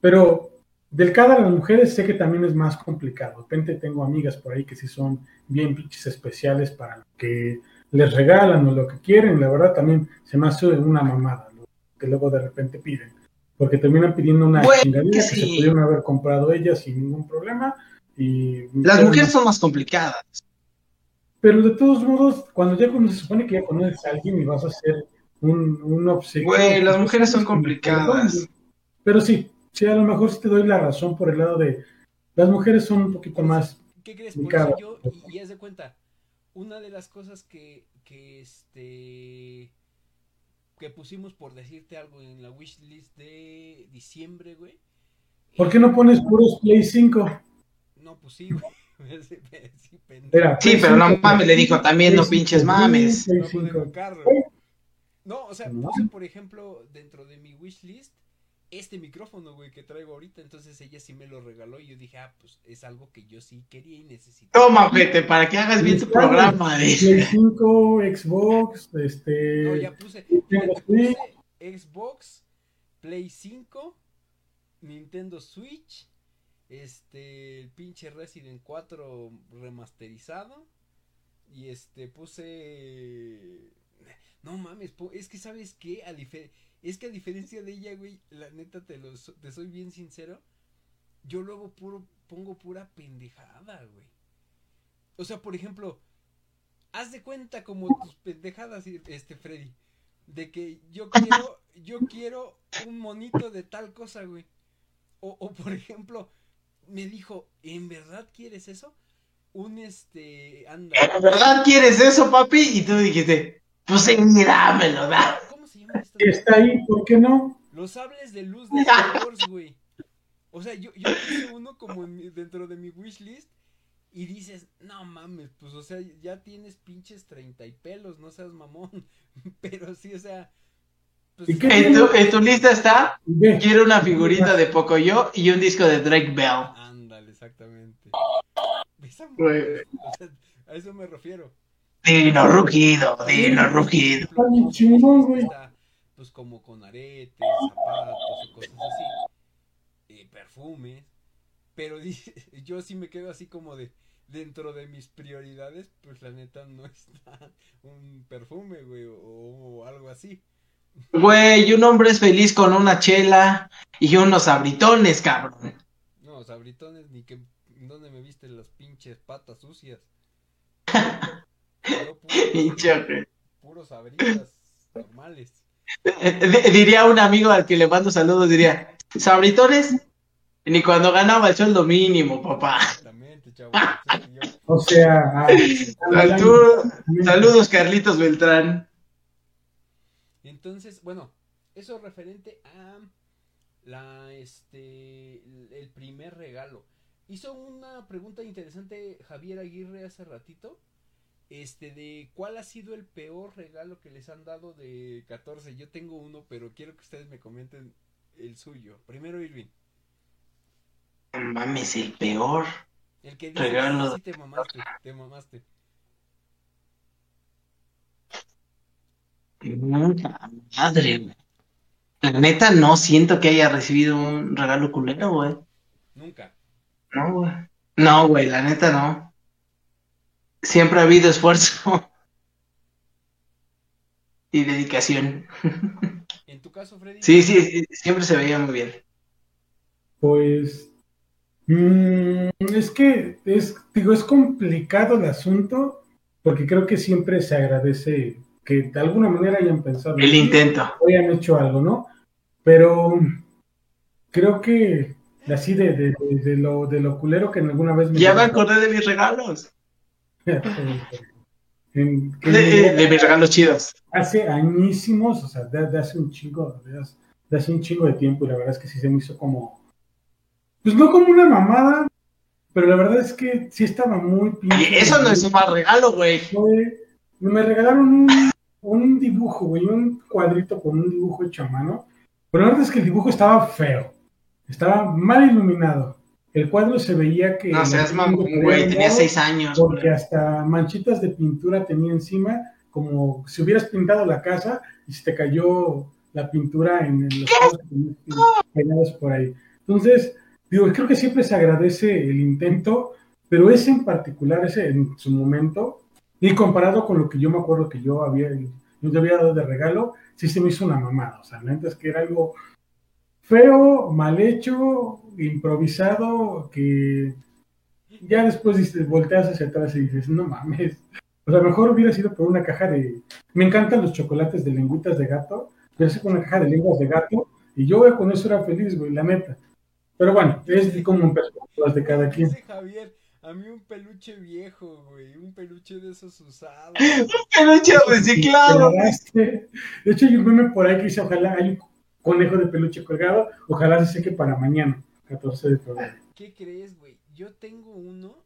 pero del cada de las mujeres sé que también es más complicado. De repente tengo amigas por ahí que sí son bien pinches especiales para lo que les regalan o lo que quieren. La verdad también se me hace una mamada lo que luego de repente piden. Porque terminan pidiendo una Güey, chingadera que sí. se pudieron haber comprado ellas sin ningún problema. Y Las mujeres son más complicadas. Pero de todos modos, cuando ya cuando se supone que ya conoces a alguien y vas a hacer un, un obsequio. Güey, las mujeres son pues, complicadas. Pero sí, sí, a lo mejor sí te doy la razón por el lado de las mujeres son un poquito más. ¿Qué crees? Por eso yo, y, y haz de cuenta, una de las cosas que, que este que pusimos por decirte algo en la wishlist de diciembre, güey. ¿Por qué no pones puros Play 5? No, pues sí, güey. *laughs* Sí. Era, Sí, pero no 5, mames, le dijo también no pinches 5, mames. No puedo 5. invocar, No, o sea, puse, por ejemplo, dentro de mi wishlist este micrófono, güey, que traigo ahorita. Entonces ella sí me lo regaló y yo dije, ah, pues es algo que yo sí quería y necesitaba. Toma, vete, para que hagas bien tu programa. Play dice. 5, Xbox, este. No, ya puse. Xbox, Play 5, Nintendo Switch, este, el pinche Resident 4 remasterizado y este puse es que sabes qué, a es que a diferencia de ella, güey, la neta te lo so- te soy bien sincero, yo luego puro pongo pura pendejada, güey. O sea, por ejemplo, haz de cuenta como tus pendejadas, este Freddy, de que yo quiero, yo quiero un monito de tal cosa, güey. O, o por ejemplo, me dijo, ¿en verdad quieres eso? Un este. ¿En verdad quieres eso, papi? Y tú dijiste, pues sí, dámelo, da. ¿Cómo se llama esta? Está ahí, ¿por qué no? Los sables de luz de Star Wars, güey. O sea, yo, yo puse uno como en mi- dentro de mi wishlist y dices, no mames, pues o sea, ya tienes pinches treinta y pelos, no seas mamón. *laughs* Pero sí, o sea, pues ¿Y qué En tu, en tu lista está, quiero una figurita de Pocoyo y un disco de Drake Bell. ándale, exactamente. O sea, a eso me refiero. Dino rugido, dino rugido. Está bien chingón, güey. Está, pues como con aretes, zapatos o cosas así. eh, perfumes. Pero *laughs* dice- yo sí me quedo así como de dentro de mis prioridades, pues la neta no *laughs* está un perfume, güey, o, o algo así. Güey, un hombre es feliz con una chela y unos abritones, cabrón. No, sabritones, ni que dónde me viste las pinches patas sucias. Puro, *laughs* puros sabritas normales. Eh, di- Diría un amigo al que le mando saludos, diría, ¿sabritones? Ni cuando ganaba el sueldo mínimo, papá. Exactamente, chavo. *laughs* O sea, Saludos, Carlitos Beltrán. Entonces, bueno, eso referente a la este el- el primer regalo. Hizo una pregunta interesante Javier Aguirre hace ratito. Este de cuál ha sido el peor regalo que les han dado de 14. Yo tengo uno, pero quiero que ustedes me comenten el suyo. Primero Irving, No Mames, el peor. el que dice Regalo. sí te mamaste, te mamaste. Puta madre, güey. La neta, no siento que haya recibido un regalo culero, güey. Nunca. No, güey. No, güey, la neta no. Siempre ha habido esfuerzo *laughs* y dedicación. En tu caso, Freddy. Sí, sí, sí, siempre se veía muy bien. Pues mm, es que es, digo, es complicado el asunto porque creo que siempre se agradece que de alguna manera hayan pensado El intento. o hayan hecho algo, ¿no? Pero creo que así de, de, de- de lo, de lo culero que en alguna vez me Ya me acordé de mis regalos. *laughs* En- que De, de mis regalos chidos. hace añísimos, o sea, de, de hace un chingo, de hace, un chingo de tiempo, y la verdad es que sí se me hizo como, pues no como una mamada, pero la verdad es que sí estaba muy pinche. eso no es un mal regalo, güey. Me regalaron un, un dibujo, güey, un cuadrito con un dibujo hecho a mano, pero la verdad es que el dibujo estaba feo, estaba mal iluminado. El cuadro se veía que... No seas mamón, güey. Tenía seis años, porque güey. hasta manchitas de pintura tenía encima, como si hubieras pintado la casa y se te cayó la pintura en, en los cuadros que tenías pegados por ahí. Entonces, digo, creo que siempre se agradece el intento, pero ese en particular, ese en su momento, y comparado con lo que yo me acuerdo que yo había, yo te había dado de regalo, sí se me hizo una mamada. O sea, la es que era algo feo, mal hecho, improvisado, que ya después dices, volteas hacia atrás y dices, no mames. O sea, mejor hubiera sido por una caja de. Me encantan los chocolates de lengüitas de gato, pero con una caja de lenguas de gato, y yo con eso era feliz, güey, la neta. Pero bueno, es como un las de cada quien. Javier, a mí un peluche viejo, güey, un peluche de esos usados. *laughs* un peluche reciclado. De hecho, hay un meme por ahí que dice, ojalá hay un conejo de peluche colgado, ojalá se seque para mañana, 14 de febrero. ¿Qué crees, güey? Yo tengo uno,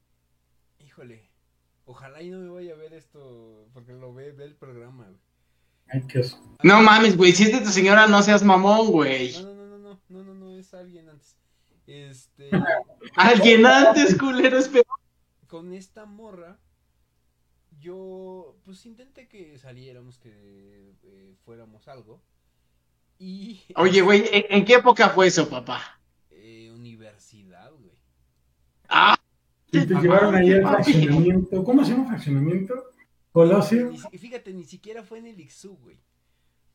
híjole, ojalá y no me vaya a ver esto, porque lo ve, ve el programa, güey. Ay, qué. No mames, güey, si es de tu señora, no seas mamón, güey. No, no, no, no, no, no, no, es alguien antes. Este. *laughs* Alguien antes, culero, peor. Con esta morra, yo, pues intenté que saliéramos, que eh, fuéramos algo. Y. Oye, güey, ¿en, qué época fue eso, papá? Eh, universidad, güey. Ah. Y te llevaron ahí al fraccionamiento. ¿Cómo se llama fraccionamiento? Colosio. Y fíjate, ni siquiera fue en el Ixú, güey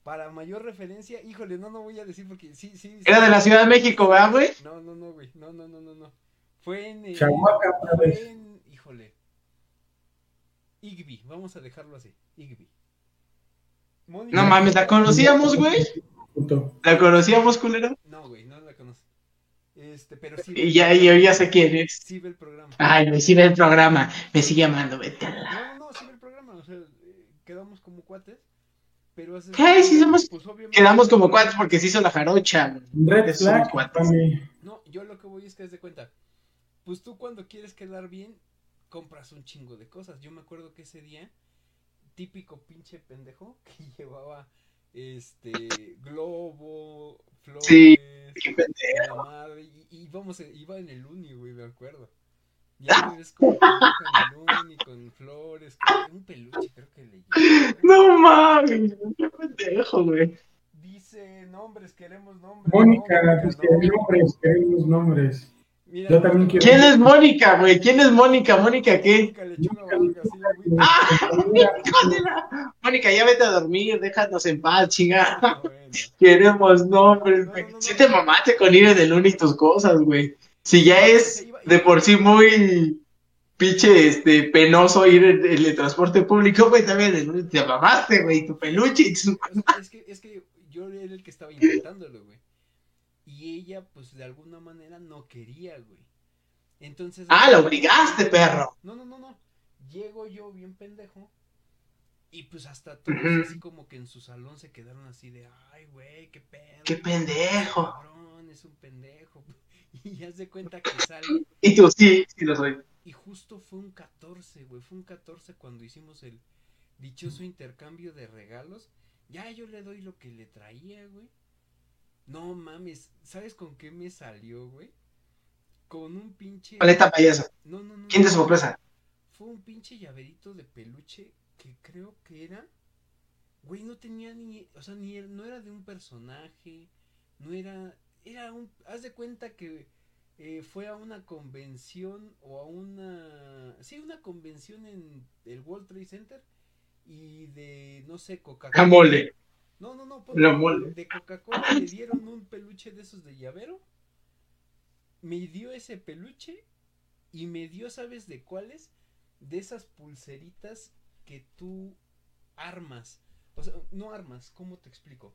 para mayor referencia, híjole, no, no voy a decir porque sí, sí. Era de la Ciudad de México, ¿verdad, güey? No, no, no, güey, no, no, no, no, no. Fue en... Eh, fue en, híjole. Igby, vamos a dejarlo así, Igby. no mames, ¿la conocíamos, güey? ¿La conocíamos, culero? No, güey, no la conocí. Este, pero sí. Y ya, yo ya sé quién es. Sí ve el programa. Ay, me sigue el programa. Me sigue llamando, vete a la... No, no, sí ve el programa. O sea, eh, quedamos como cuates. Pero ¿Qué? Sí, somos, pues, quedamos como cuatro porque se hizo la jarocha. Red flag, No, yo lo que voy es que es de cuenta. Pues tú cuando quieres quedar bien, compras un chingo de cosas. Yo me acuerdo que ese día, típico pinche pendejo, *laughs* que llevaba este globo, flores, sí, qué pendejo. Madre, y, y, vamos, iba en el uni, güey, me acuerdo. Ya ves con, con con flores, con un peluche, creo que le No mames, qué pendejo, güey. Dice nombres, queremos nombres. Mónica, dice nombres, queremos nombres. Mira, Yo también quiero. ¿Quién es Mónica, güey? ¿Quién es Mónica? ¿Mónica qué? Mónica, ¡Ah! *laughs* Mónica, ya vete a dormir, déjanos en paz, chinga. Queremos nombres, güey. Si te mamaste con ir en el uni y tus cosas, güey. Si ya es de por sí muy pinche este penoso ir en, el transporte público, güey, también te mamaste, güey, tu peluche y tu... Es que, es que yo era el que estaba intentándolo, güey. Y ella, pues, de alguna manera no quería, güey. Entonces... Ah, la obligaste, perro. No, no, no, no. Llego yo bien pendejo. Y pues hasta todos así como que en su salón se quedaron así de, ay, güey, qué pedo. Qué pendejo. Cabrón, es un pendejo. *laughs* Y haz de cuenta que sale. *laughs* Y tú sí, sí lo soy. Y justo fue un 14, güey. Fue un 14 cuando hicimos el dichoso intercambio de regalos. Ya yo le doy lo que le traía, güey. No mames, ¿sabes con qué me salió, güey? Con un pinche. Paleta payaso. No, no, no. ¿Quién te? Fue un pinche llaverito de peluche que creo que era. Güey, no tenía ni. O sea, ni. No era de un personaje. No era era un, haz de cuenta que eh, fue a una convención o a una, sí, una convención en el World Trade Center y de, no sé, Coca-Cola. mole. No, no, no, mole. de Coca-Cola le dieron un peluche de esos de llavero. Me dio ese peluche y me dio, ¿sabes de cuáles? De esas pulseritas que tú armas. O sea, no armas, ¿cómo te explico?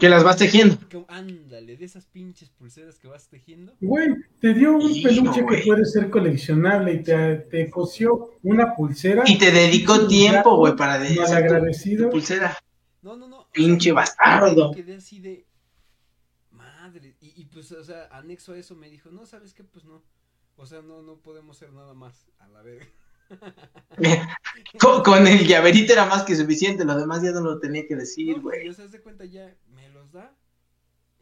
Que las vas tejiendo. ándale, de esas pinches pulseras que vas tejiendo. Güey, te dio un peluche que puede ser coleccionable y te, te, cosió una pulsera. Y te dedicó tiempo, güey, para de agradecido. pulsera. No, no, no. Pinche bastardo. Quedé así de. Madre. Y, y, pues, o sea, anexo a eso me dijo, no, ¿sabes qué? Pues no. O sea, no, no podemos hacer nada más. A la verga. *laughs* con, el llaverito era más que suficiente, lo demás ya no lo tenía que decir, güey. No, o sea, cuenta ya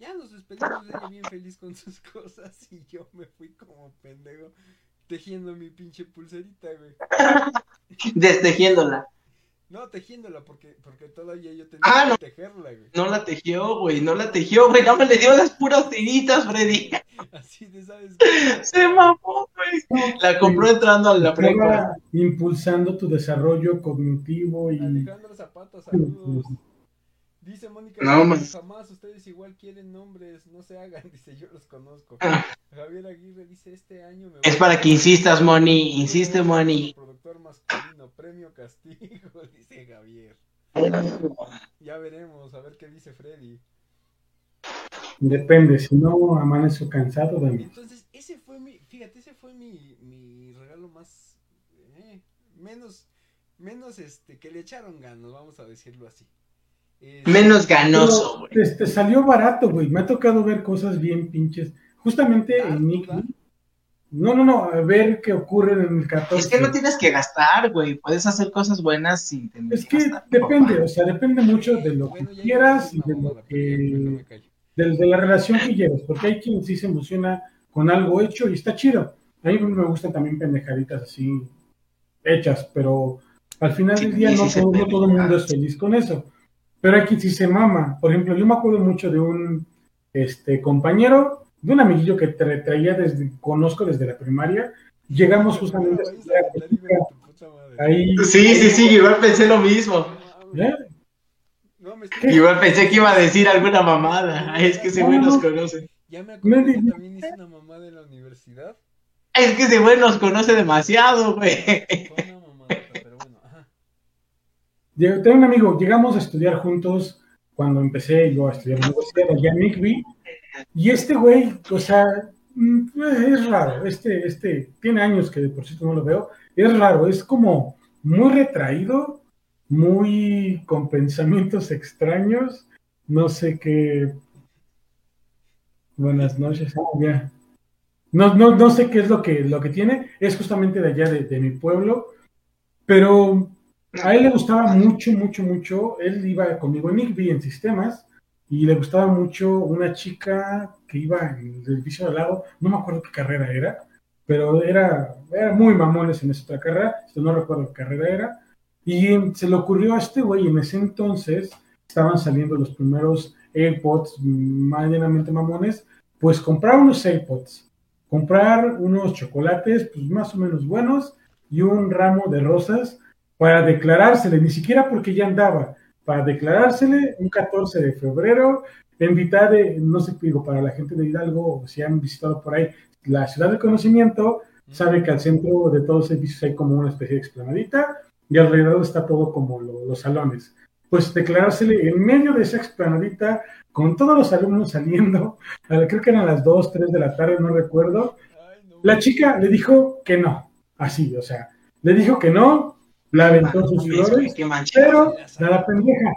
ya nos despedimos de ella bien feliz con sus *laughs* cosas y yo me fui como pendejo tejiendo mi pinche pulserita, güey. *laughs* Destejiéndola. No, tejiéndola porque, porque todavía yo tenía ah, que tejerla, güey. No la tejió, güey, no la tejió, güey, no me le dio las puras tiritas, Freddy. *laughs* Así Chile, ¿sabes qué? Se mamó, güey. La compró entrando a la prepa. Impulsando tu desarrollo cognitivo y Alejandro Zapata, saludos. Dice Mónica, No, "No, mas- jamás ustedes igual quieren nombres, no se hagan, *laughs* dice, yo los conozco. Ah. Javier Aguirre dice, este año me Es para a- que insistas, Moni. Insiste, Moni. Productor masculino, premio castigo, *laughs* dice Javier. Ya veremos, a ver qué dice Freddy. depende, si no amanezco cansado de mí. Entonces, ese fue mi, fíjate, ese fue mi, mi regalo más, eh, menos, menos este, que le echaron ganas, vamos a decirlo así. Menos ganoso, güey. Este, salió barato, güey. Me ha tocado ver cosas bien pinches. Justamente ¿Dar, en Nick. No, no, no, a ver qué ocurre en el 14. Es que no tienes que gastar, güey. Puedes hacer cosas buenas sin tener Es que gastar, depende, papá. o sea, depende mucho de lo Bueno, que quieras y de lo que de, de la relación que llevas, porque hay quien sí se emociona con algo hecho y está chido. A mí me gustan también pendejaditas así hechas, pero al final Sí, del día no, todo, no todo el mundo es feliz con eso. Pero quien sí se mama. Por ejemplo, yo me acuerdo mucho de un este compañero, de un amiguillo que tra- traía desde, conozco desde la primaria. Llegamos justamente a Ahí. Sí, sí, sí. Igual pensé lo mismo. ¿eh? No, me estoy- Igual pensé que iba a decir alguna mamada. Es que ese güey nos conoce. Ya me acordé que también hice una mamada en la universidad. Es que ese güey nos conoce demasiado, güey. Fue una mamada, pero bueno, ajá. Lleg- Tengo un amigo, llegamos a estudiar juntos cuando empecé yo a estudiar en la universidad y este güey, o sea, mm, es raro, este, este, tiene años que de por cierto no lo veo, es raro, es como muy retraído, muy con pensamientos extraños, no sé qué. Buenas noches, ah, ya. No, no, no sé qué es lo que, lo que tiene, es justamente de allá de, de mi pueblo, pero a él le gustaba mucho, mucho, mucho. Él iba conmigo en Nickby en sistemas y le gustaba mucho una chica que iba en el edificio de al lado. No me acuerdo qué carrera era, pero era, era muy mamones en esa otra carrera. No recuerdo qué carrera era. Y se le ocurrió a este güey en ese entonces, estaban saliendo los primeros AirPods medianamente mamones, pues comprar unos AirPods, comprar unos chocolates, pues más o menos buenos y un ramo de rosas para declarársele, ni siquiera porque ya andaba, para declarársele un 14 de febrero, en mitad de, no sé, digo, para la gente de Hidalgo, si han visitado por ahí la ciudad del conocimiento, sabe que al centro de todos los edificios hay como una especie de explanadita y alrededor está todo como lo- los salones. Pues declarársele en medio de esa explanadita, con todos los alumnos saliendo, a la- creo que eran las 2, 3 de la tarde, no recuerdo, la chica le dijo que no, así, o sea, le dijo que no, la aventó sus flores, pero la, la pendeja,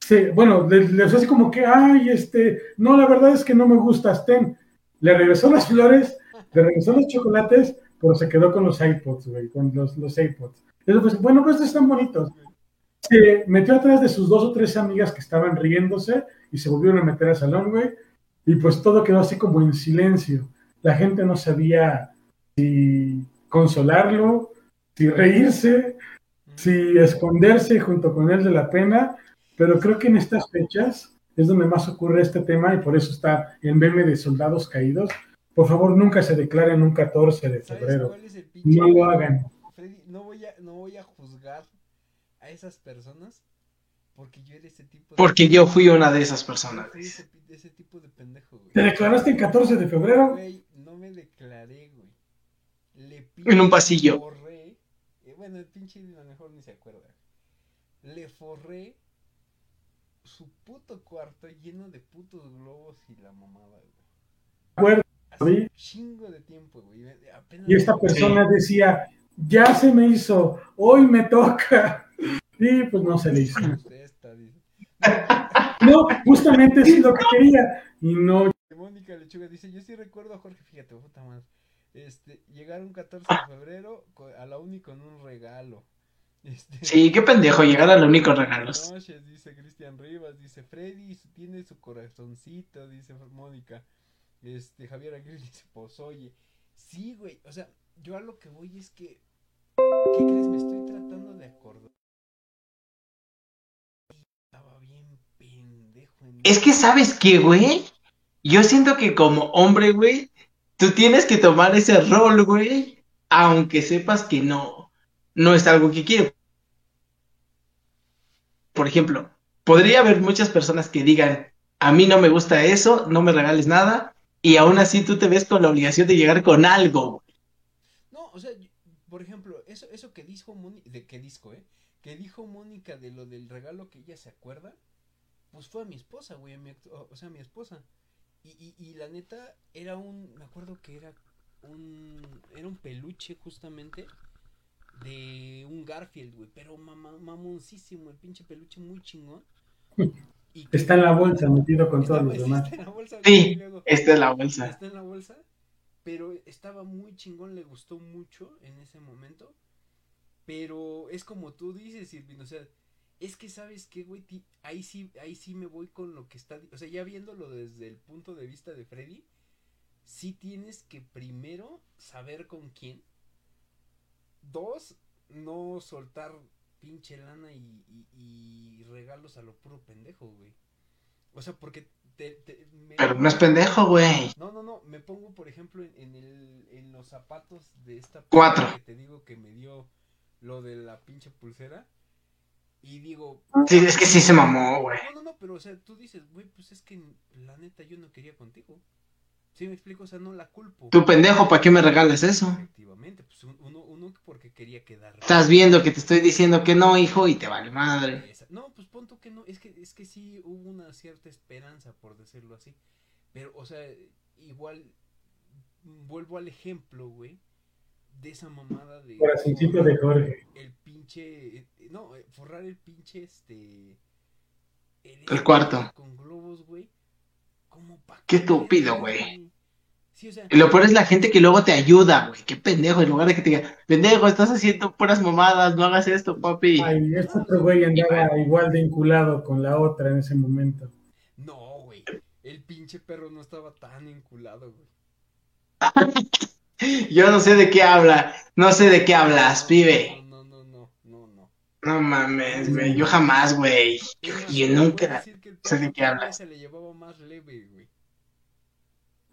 sí, bueno, le, le hace como que, ay, este, no, la verdad es que no me gustas, ten. Le regresó las flores, le regresó los chocolates, pero se quedó con los iPods, güey, con los, los iPods. Luego, pues, bueno, pues están bonitos. Se metió atrás de sus dos o tres amigas que estaban riéndose y se volvieron a meter al salón, güey, y pues todo quedó así como en silencio. La gente no sabía si consolarlo, si reírse, si esconderse junto con él de la pena, pero creo que en estas fechas es donde más ocurre este tema y por eso está el meme de soldados caídos. Por favor, nunca se declaren un 14 de ¿Sabes febrero. No lo hagan. Freddy, no voy a, no voy a juzgar a esas personas porque yo era ese tipo de... Porque yo fui una de esas personas. Ese, tipo de pendejo, güey. ¿Te declaraste el 14 de febrero? Güey, no me declaré, güey. Le En un pasillo. Eh, bueno, el pinche a lo mejor ni se acuerda. Le forré su puto cuarto lleno de putos globos y la mamada, güey. Acuerdo, Hace ¿sí? un chingo de tiempo, güey. Apenas Y esta me- persona decía, ya se me hizo, hoy me toca. *laughs* Y pues no se le hizo. Dice. *laughs* No, justamente es lo que quería. Y no, Mónica Lechuga dice, yo sí recuerdo a Jorge, fíjate, puta madre. Este, llegar un 14 de febrero co- a la uni con un regalo. *laughs* Este, Sí, qué pendejo llegar a los únicos regalos. noches, dice Cristian Rivas, dice Freddy tiene su corazoncito, dice Mónica. Este, Javier Aguirre *laughs* dice, pues oye, sí, güey, o sea, yo a lo que voy es que, ¿qué crees? Me estoy tratando de acordar. Estaba bien pendejo en Es que, ¿sabes qué, güey? Yo siento que como hombre, güey, tú tienes que tomar ese rol, güey, aunque sepas que no, no es algo que quiero. Por ejemplo, podría haber muchas personas que digan, a mí no me gusta eso, no me regales nada, y aún así tú te ves con la obligación de llegar con algo. No, o sea, por ejemplo, eso, eso que dijo Mónica, de qué disco, eh, que dijo Mónica de lo del regalo que ella se acuerda, pues fue a mi esposa, güey, o sea, mi esposa. Y, y, y, la neta era un, me acuerdo que era un, era un peluche justamente de un Garfield, güey, pero mamoncísimo, el pinche peluche muy chingón. Y está en la bolsa, metido con todos los demás. *laughs* Está en la bolsa, sí, está en la bolsa. Está en la bolsa, pero estaba muy chingón, le gustó mucho en ese momento. Pero es como tú dices, Irving, o sea, es que sabes qué, güey, ahí sí, ahí sí me voy con lo que está, o sea, ya viéndolo desde el punto de vista de Freddy, sí tienes que primero saber con quién. Dos, no soltar pinche lana y, regalos a lo puro pendejo, güey. O sea, porque te, Pero no es pendejo, güey. No, no, no. Me pongo, por ejemplo, en, el, en los zapatos de esta... Cuatro. Que te digo que me dio lo de la pinche pulsera. Y digo. Sí, es que sí se mamó, güey. No, no, no, pero o sea, tú dices, güey, pues es que la neta yo no quería contigo. ¿Sí me explico? O sea, no la culpo. Tu pendejo, ¿para qué me regales eso? Efectivamente, pues uno, uno porque quería quedar. Estás viendo que te estoy diciendo que no, hijo, y te vale madre. No, pues punto que no. Es que, es que sí hubo una cierta esperanza, por decirlo así. Pero, o sea, igual vuelvo al ejemplo, güey de esa mamada de. Corazoncito de Jorge. El pinche. Eh, no, eh, forrar el pinche este. El, cuarto. Con globos, güey. Como pa Qué estúpido, güey. Sí, o sea, y lo peor es la gente que luego te ayuda, güey. Qué pendejo. En lugar de que te diga, pendejo, estás haciendo puras mamadas, no hagas esto, papi. Ay, este otro güey andaba igual de vinculado con la otra en ese momento. No, güey. El pinche perro no estaba tan vinculado, güey. *laughs* Yo no sé de qué habla, no sé de qué hablas, pibe. No, no, no, no, no. No mames, güey, yo jamás, güey. Yo, nunca sé de qué hablas. Se le llevaba más leve, güey.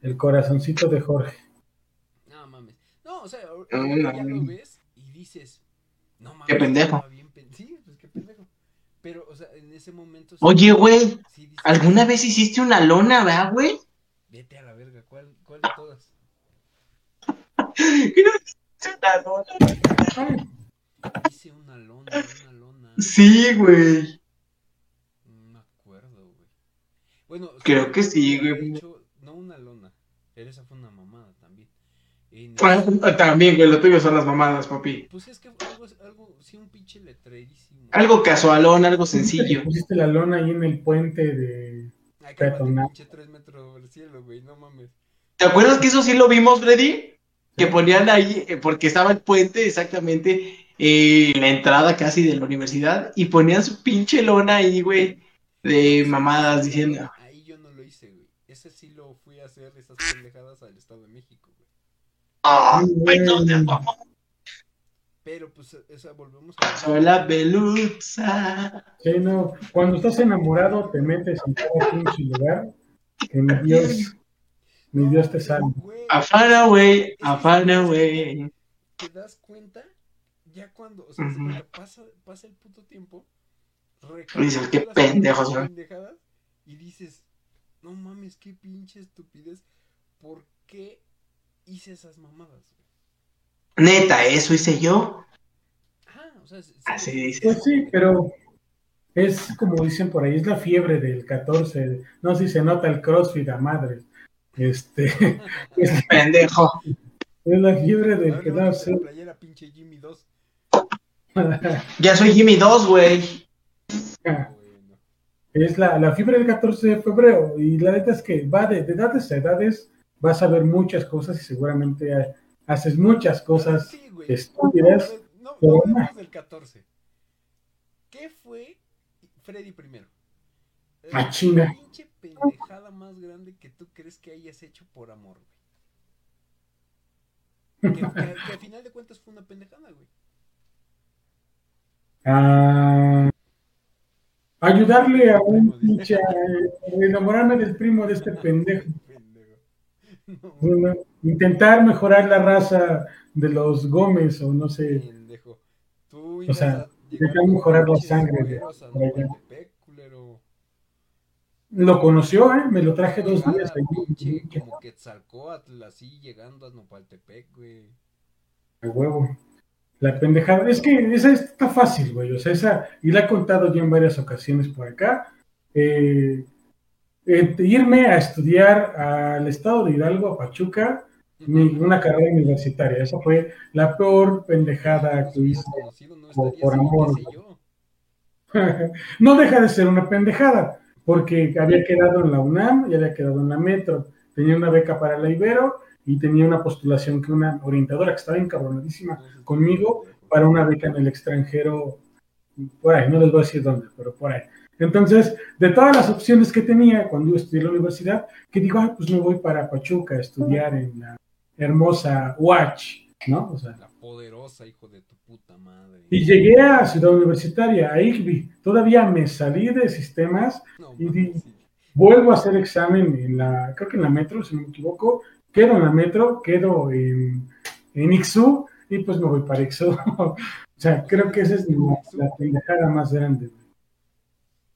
El corazoncito de Jorge. No mames. No, o sea, ya lo ves y dices, no mames. Qué pendejo. Sí, pues qué pendejo. Pero, o sea, en ese momento. Oye, güey, ¿alguna vez hiciste una lona, verdad, güey? Vete a la verga, ¿cuál, cuál de todas? Hice una lona, una lona. Sí, güey. No me acuerdo, güey. Bueno, creo que sí, güey. no una lona. Pero esa fue una mamada también. Ah, también, güey, lo tuyo son las mamadas, papi. Pues es que algo, algo sí, un pinche letrerísimo. Algo casualón, algo sencillo. Pusiste la lona ahí en el puente de. Ay, pinche 3 metros del cielo, güey, no mames. ¿Te acuerdas que eso sí lo vimos, Freddy? Que ponían ahí, eh, porque estaba el puente exactamente en la entrada casi de la universidad, y ponían su pinche lona ahí, güey, de mamadas diciendo. Ahí yo no lo hice, güey. Ese sí lo fui a hacer, esas pendejadas al Estado de México, güey. Ah, Pero pues, esa volvemos a. Soy la pelusa. Sí, no. Cuando estás enamorado, te metes en cada pinche lugar. Que Dios, mi Dios te salve. Afana, güey, afana, güey. ¿Te das cuenta? Ya cuando, o sea, pasa, pasa el puto tiempo, dices, qué pendejos. Y dices, no mames, qué pinche estupidez. ¿Por qué hice esas mamadas? Neta, ¿eso hice yo? Ah, o sea, Así dice. Pues sí, pero es como dicen por ahí, es la fiebre del 14. No sé si se nota el crossfit a madre. Este. *laughs* es pendejo. Es la fiebre del que da playera pinche Jimmy 2. *laughs* ya soy Jimmy 2, güey. Es la, la, fiebre del 14 de febrero. Y la neta es que va de, edades a edades, vas a ver muchas cosas y seguramente haces muchas cosas sí, estúpidas. No, no, no del 14. ¿Qué fue Freddy primero? A China. pinche pendejada más grande que tú crees que hayas hecho por amor, güey? Que, *laughs* que, al final de cuentas fue una pendejada, güey. Ah, ayudarle a un pinche. enamorarme del primo de este *laughs* pendejo. *laughs* Bueno, intentar mejorar la raza de los Gómez o no sé. Pendejo. Tú O sea, intentar mejorar la sangre de- güeros a de allá. Nopaltepec, culero. Lo conoció, ¿eh? Me lo traje dos Cada días. pinche como Quetzalcóatl así llegando a Nopaltepec, güey. A huevo. La pendejada. Es que esa está fácil, güey. O sea, esa, y la he contado ya en varias ocasiones por acá. Eh, eh, irme a estudiar al estado de Hidalgo, a Pachuca, mi- una carrera universitaria. Esa fue la peor pendejada Nos que hice. conocido, no por- por amor. yo. *laughs* no deja de ser una pendejada, porque había quedado en la UNAM y había quedado en la Metro. Tenía una beca para la Ibero y tenía una postulación que una orientadora que estaba encabronadísima conmigo para una beca en el extranjero, por ahí, no les voy a decir dónde, pero por ahí. Entonces, de todas las opciones que tenía cuando yo estudié en la universidad, que digo, ah, pues me voy para Pachuca a estudiar en la hermosa UACH, ¿no? O sea, La poderosa, hijo de tu puta madre. y llegué a Ciudad Universitaria, a ICBI. Todavía me salí de sistemas, No, y di- sí. vuelvo a hacer examen en la, creo que en la metro, si no me equivoco. Quedo en la metro, quedo en, en IXU y pues me voy para IXU. *laughs* o sea, creo que esa es la, la pendejada más grande.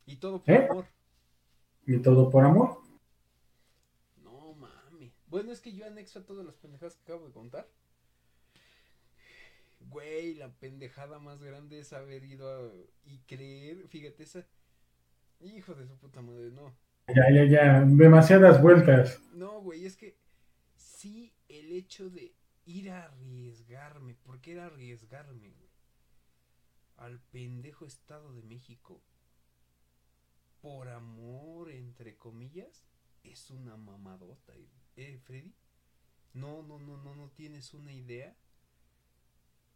Y todo por ¿Eh? amor. Y todo por amor. No mames. Bueno, es que yo anexo a todas las pendejadas que acabo de contar. Güey, la pendejada más grande es haber ido a... y creer, fíjate, esa... Hijo de su puta madre, no. Ya, ya, ya. Demasiadas vueltas. No, güey, es que sí el hecho de ir a arriesgarme, porque era arriesgarme, güey, al pendejo Estado de México, por amor, entre comillas, es una mamadota, ¿eh, Freddy? No, no, no, no, no tienes una idea.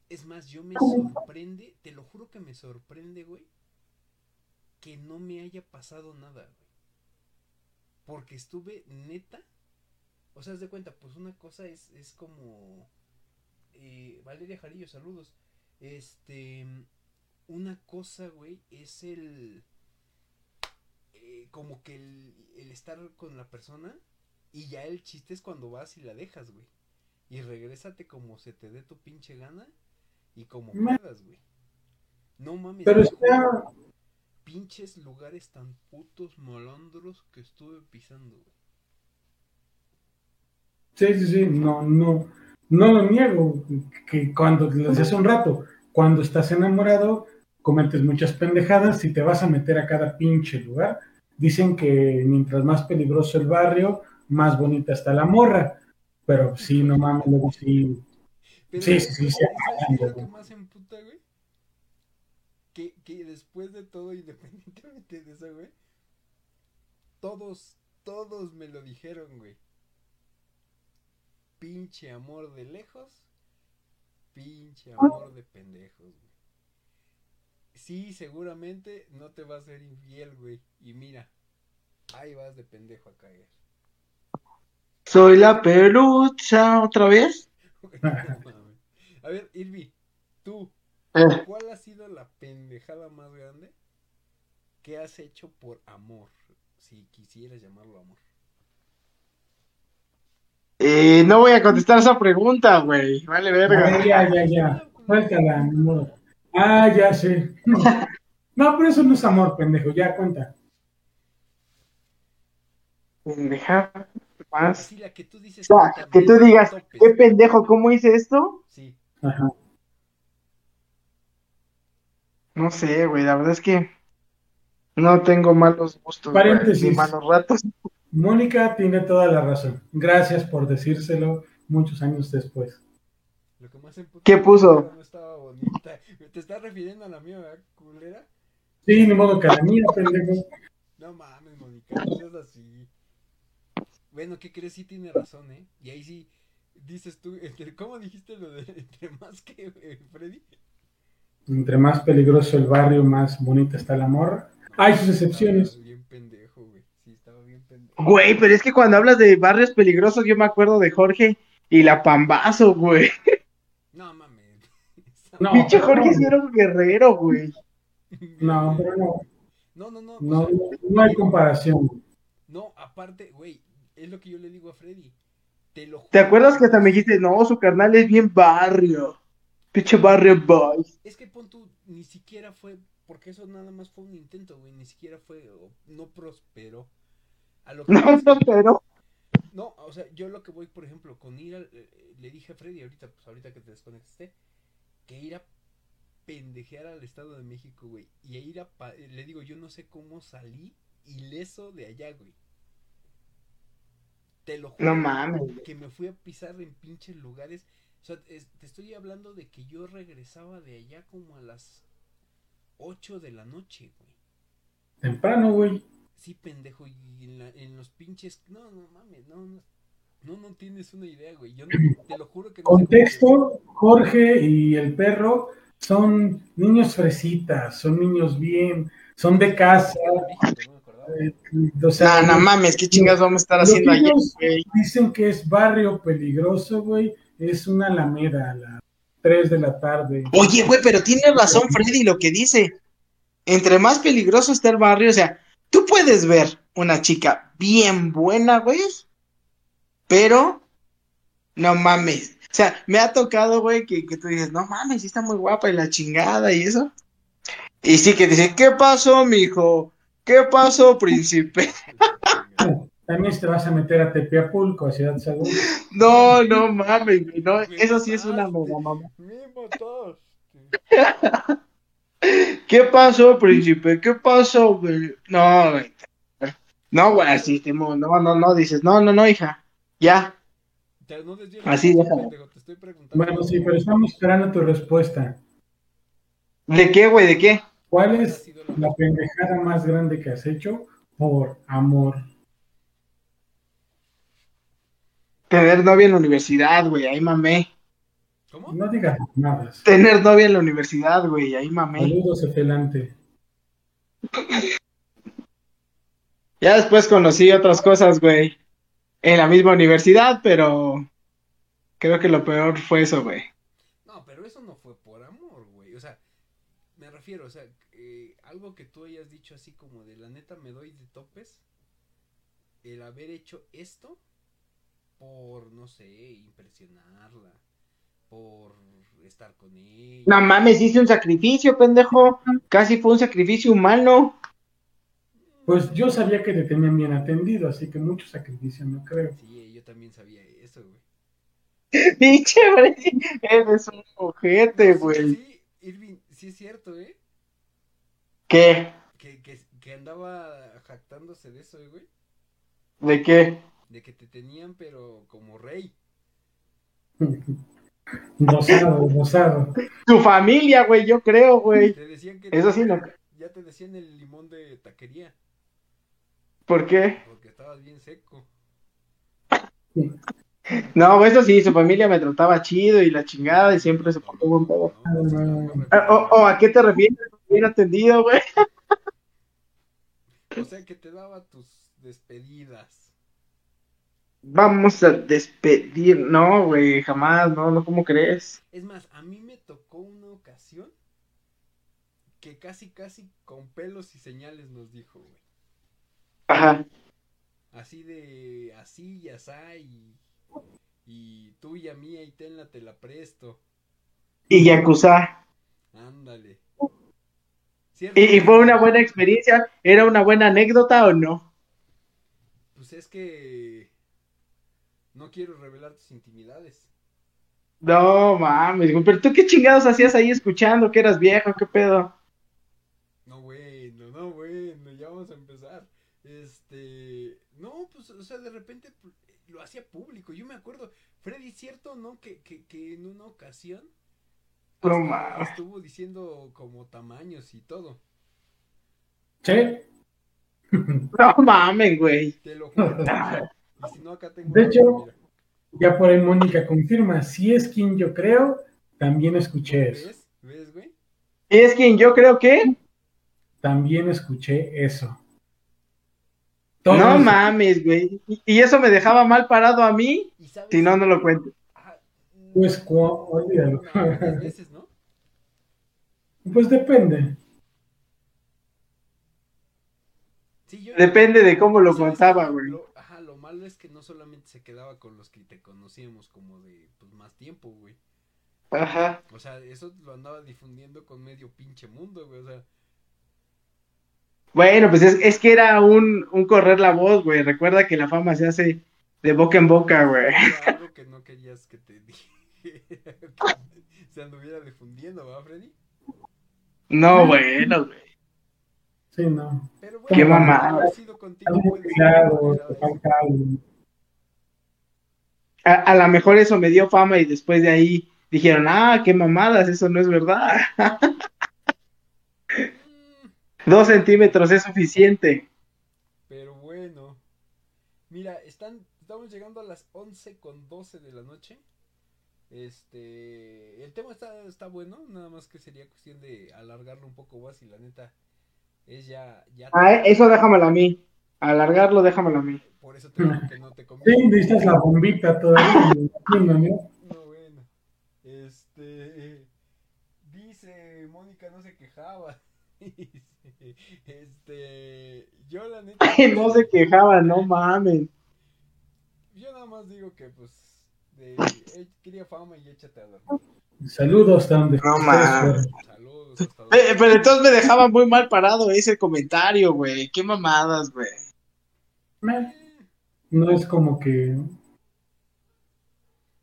Es más, yo me sorprende, te lo juro que me sorprende, güey, que no me haya pasado nada, güey. Porque estuve neta. O sea, haz de cuenta, pues una cosa es, es como. eh, Valeria Jarillo, saludos. Este. Una cosa, güey, es el. eh, como que el, el estar con la persona. Y ya el chiste es cuando vas y la dejas, güey. Y regrésate como se te dé tu pinche gana. Y como puedas, güey. No mames. Pero está, pinches lugares tan putos molondros que estuve pisando, güey. Sí, sí, sí, no, no, no lo niego, que cuando, decía hace un rato, cuando estás enamorado, cometes muchas pendejadas y te vas a meter a cada pinche lugar. Dicen que mientras más peligroso el barrio, más bonita está la morra. Pero sí, no mames, luego sí. Pero, Sí, sí, sí, sí. ¿sabes qué es lo que más emputa, güey? Que, que después de todo, independientemente de eso, güey, todos, todos me lo dijeron, güey. Pinche amor de lejos, pinche amor de pendejos, güey. Sí, seguramente no te va a ser infiel, güey. Y mira, ahí vas de pendejo a caer. Soy la pelucha otra vez. *laughs* A ver, Irvi, tú, Eh, ¿Cuál ha sido la pendejada más grande que has hecho por amor? Si quisieras llamarlo amor. eh, no voy a contestar esa pregunta, güey. Vale, verga. ver, ya, ya, ya. Suéltala, ni modo. Ah, ya sé. *laughs* No, pero eso no es amor, pendejo, ya cuenta. Pendeja más. Sí, la que tú dices. O sea, que tú digas, qué pendejo, ¿cómo hice esto? Sí. Ajá. No sé, güey, la verdad es que no tengo malos gustos, güey, Paréntesis. ni malos ratos. Mónica tiene toda la razón. Gracias por decírselo muchos años después. Lo que más ¿Qué puso? No estaba bonita. *laughs* ¿Te estás refiriendo a la mía, verdad, culera? Sí, ni modo que la mía, pendejo. No mames, Mónica, no seas así. Bueno, ¿qué crees? Sí tiene razón, ¿eh? Y ahí sí dices tú, entre- ¿cómo dijiste lo de entre más que eh, Freddy? Entre más peligroso el barrio, más bonita está la morra. Hay sus excepciones. Estaba bien pendejo, güey. Sí, estaba bien pendejo. Güey, pero es que cuando hablas de barrios peligrosos, yo me acuerdo de Jorge y la Pambazo, güey. No mames. No, *laughs* Pinche Jorge no. sí era un guerrero, güey. No, pero no. No, no, no. No, no hay comparación. no, aparte, güey, es lo que yo le digo a Freddy. Te lo juro. ¿Te acuerdas que hasta me dijiste, no, su carnal es bien barrio? Pinche barrio boy. Es que pon tú, ni siquiera fue, porque eso nada más fue un intento, güey, ni siquiera fue, no prosperó. A lo que *laughs* No, voy- no, o sea, yo lo que voy, por ejemplo, con ir al- eh, le dije a Freddy ahorita, pues ahorita que te desconectaste, que ir a pendejear al Estado de México, güey, y a ir a, pa- eh, le digo, yo no sé cómo salí ileso de allá, güey. Te lo juro No mames. que me fui a pisar en pinches lugares. O sea, es- te estoy hablando de que yo regresaba de allá como a las 8 de la noche, güey. Temprano, güey. Sí, pendejo, y en, la- en los pinches... No, no mames, no, no. No, no tienes una idea, güey. Yo no, te lo juro que no Contexto, Jorge y el perro son niños fresitas, son niños bien, son de casa. Eh, o sea, No, no mames, qué chingas vamos a estar haciendo allá, güey. dicen que es barrio peligroso, güey, es una alameda a las 3 de la tarde. Oye, güey, pero tiene razón Freddy lo que dice. Entre más peligroso está el barrio, o sea, tú puedes ver una chica bien buena, güey, pero no mames. O sea, me ha tocado, güey, que, que tú dices, no mames, sí está muy guapa y la chingada y eso. Y sí que dice, ¿qué pasó, mijo? ¿Qué pasó, príncipe? También te vas a meter a Tepeapulco, a Ciudad Segura. No, no mames, güey, no, eso sí es una mega mamá. ¿Qué pasó, príncipe? ¿Qué pasó, güey? No, güey. No, güey, así, no, no, no, dices, no, no, no, hija, ya. No Así, Te estoy preguntando. Bueno, sí, pero estamos esperando tu respuesta. ¿De qué, güey, de qué? ¿Cuál es la- pendejada más grande que has hecho por amor? Tener novia en la universidad, güey, ahí mamé. ¿Cómo? No digas nada. Tener novia en la universidad, güey, ahí mamé. Saludos, Efelante. Ya después conocí otras cosas, güey, en la misma universidad, pero creo que lo peor fue eso, güey. No, pero eso no fue por amor, güey. O sea, me refiero, o sea, algo que tú hayas dicho así como de la neta me doy de topes. El haber hecho esto por, no sé, impresionarla. Por estar con ella. No mames, hice un sacrificio, pendejo. Casi fue un sacrificio humano. Pues yo sabía que te tenían bien atendido, así que mucho sacrificio no creo. Sí, yo también sabía eso, güey. *laughs* Pinche, güey, eres un ojete, Sí, güey. Sí, Irving, sí es cierto, ¿eh? ¿Qué? Que, que, que andaba jactándose de eso, ¿eh, güey. ¿De qué? De que te tenían, pero como rey. Rosado, rosado. Tu familia, güey, yo creo, güey. Te decían que Eso sí, no. ya te decían el limón de taquería, ¿Por qué? porque estabas bien seco. No, eso sí, su familia me trataba chido y la chingada y siempre se portó buen pedo. Ah, ¿O, o a qué te refieres? Bien atendido, güey. O sea que te daba tus despedidas. Vamos a despedir. No, güey, jamás, no, no, ¿cómo crees? Es más, a mí me tocó una ocasión que casi, casi con pelos y señales nos dijo, güey. Ajá. Así de, así y asá y, y tuya mía y tenla te la presto. Y Yakuza. Ándale. ¿Y, y fue una buena experiencia? ¿Era una buena anécdota o no? Pues es que no quiero revelar tus intimidades. No, mames, güey, pero tú qué chingados hacías ahí escuchando que eras viejo, qué pedo. No, bueno, no, bueno, ya vamos a empezar. Este, no, pues, o sea, de repente lo hacía público. Yo me acuerdo, Freddy, ¿cierto, no? Que, que, que en una ocasión No hasta mames. estuvo diciendo como tamaños y todo. Che, No mames, güey. Te lo juro. *laughs* y si no, acá tengo. De hecho, mira. ya por ahí Mónica confirma, si es quien yo creo, también escuché eso. ¿Ves? ¿Ves, güey? ¿Y es quien yo creo que? También escuché eso. No mames, güey. ¿Y, y eso me dejaba mal parado a mí? ¿Y sabes Si no, no lo cuento. Pues, olvídalo. veces, ¿no? Pues depende. Sí, yo- Depende de cómo lo ¿sabes contaba, güey. Lo- Ajá, lo malo es que no solamente se quedaba con los que te conocíamos como de pues, más tiempo, güey. Ajá. O sea, eso lo andaba difundiendo con medio pinche mundo, güey. O sea, Bueno, pues es, es que era un, un correr la voz, güey. Recuerda que la fama se hace de boca en boca, güey. era algo que no querías que te dijera, que *laughs* se anduviera difundiendo, ¿va, Freddy? No, bueno, güey. Sí, no. Pero Qué bueno, mamada. fuera falta algo. A, a lo mejor eso me dio fama y después de ahí dijeron, ah, qué mamadas, eso no es verdad. *laughs* Dos centímetros es suficiente. Pero bueno. Mira, están, estamos llegando a las 11 con 12 de la noche. Este, el tema está, está bueno, nada más que sería cuestión de alargarlo un poco más y la neta es ya, ya Ah, eso déjamelo a mí. Alargarlo, déjamelo a mí. por eso te digo que no te *laughs* Sí, conviene. necesitas la bombita todavía. ¿no? *laughs* No, bueno. Este, dice Mónica no se quejaba. *laughs* Este, yo la neta no se quejaba, no mames. Yo nada más digo que pues de, quería fama y échate a dormir. Saludos donde No. Saludos hasta donde- Eh, pero entonces me dejaba muy mal parado ese comentario, güey. Qué mamadas, güey. No es como que.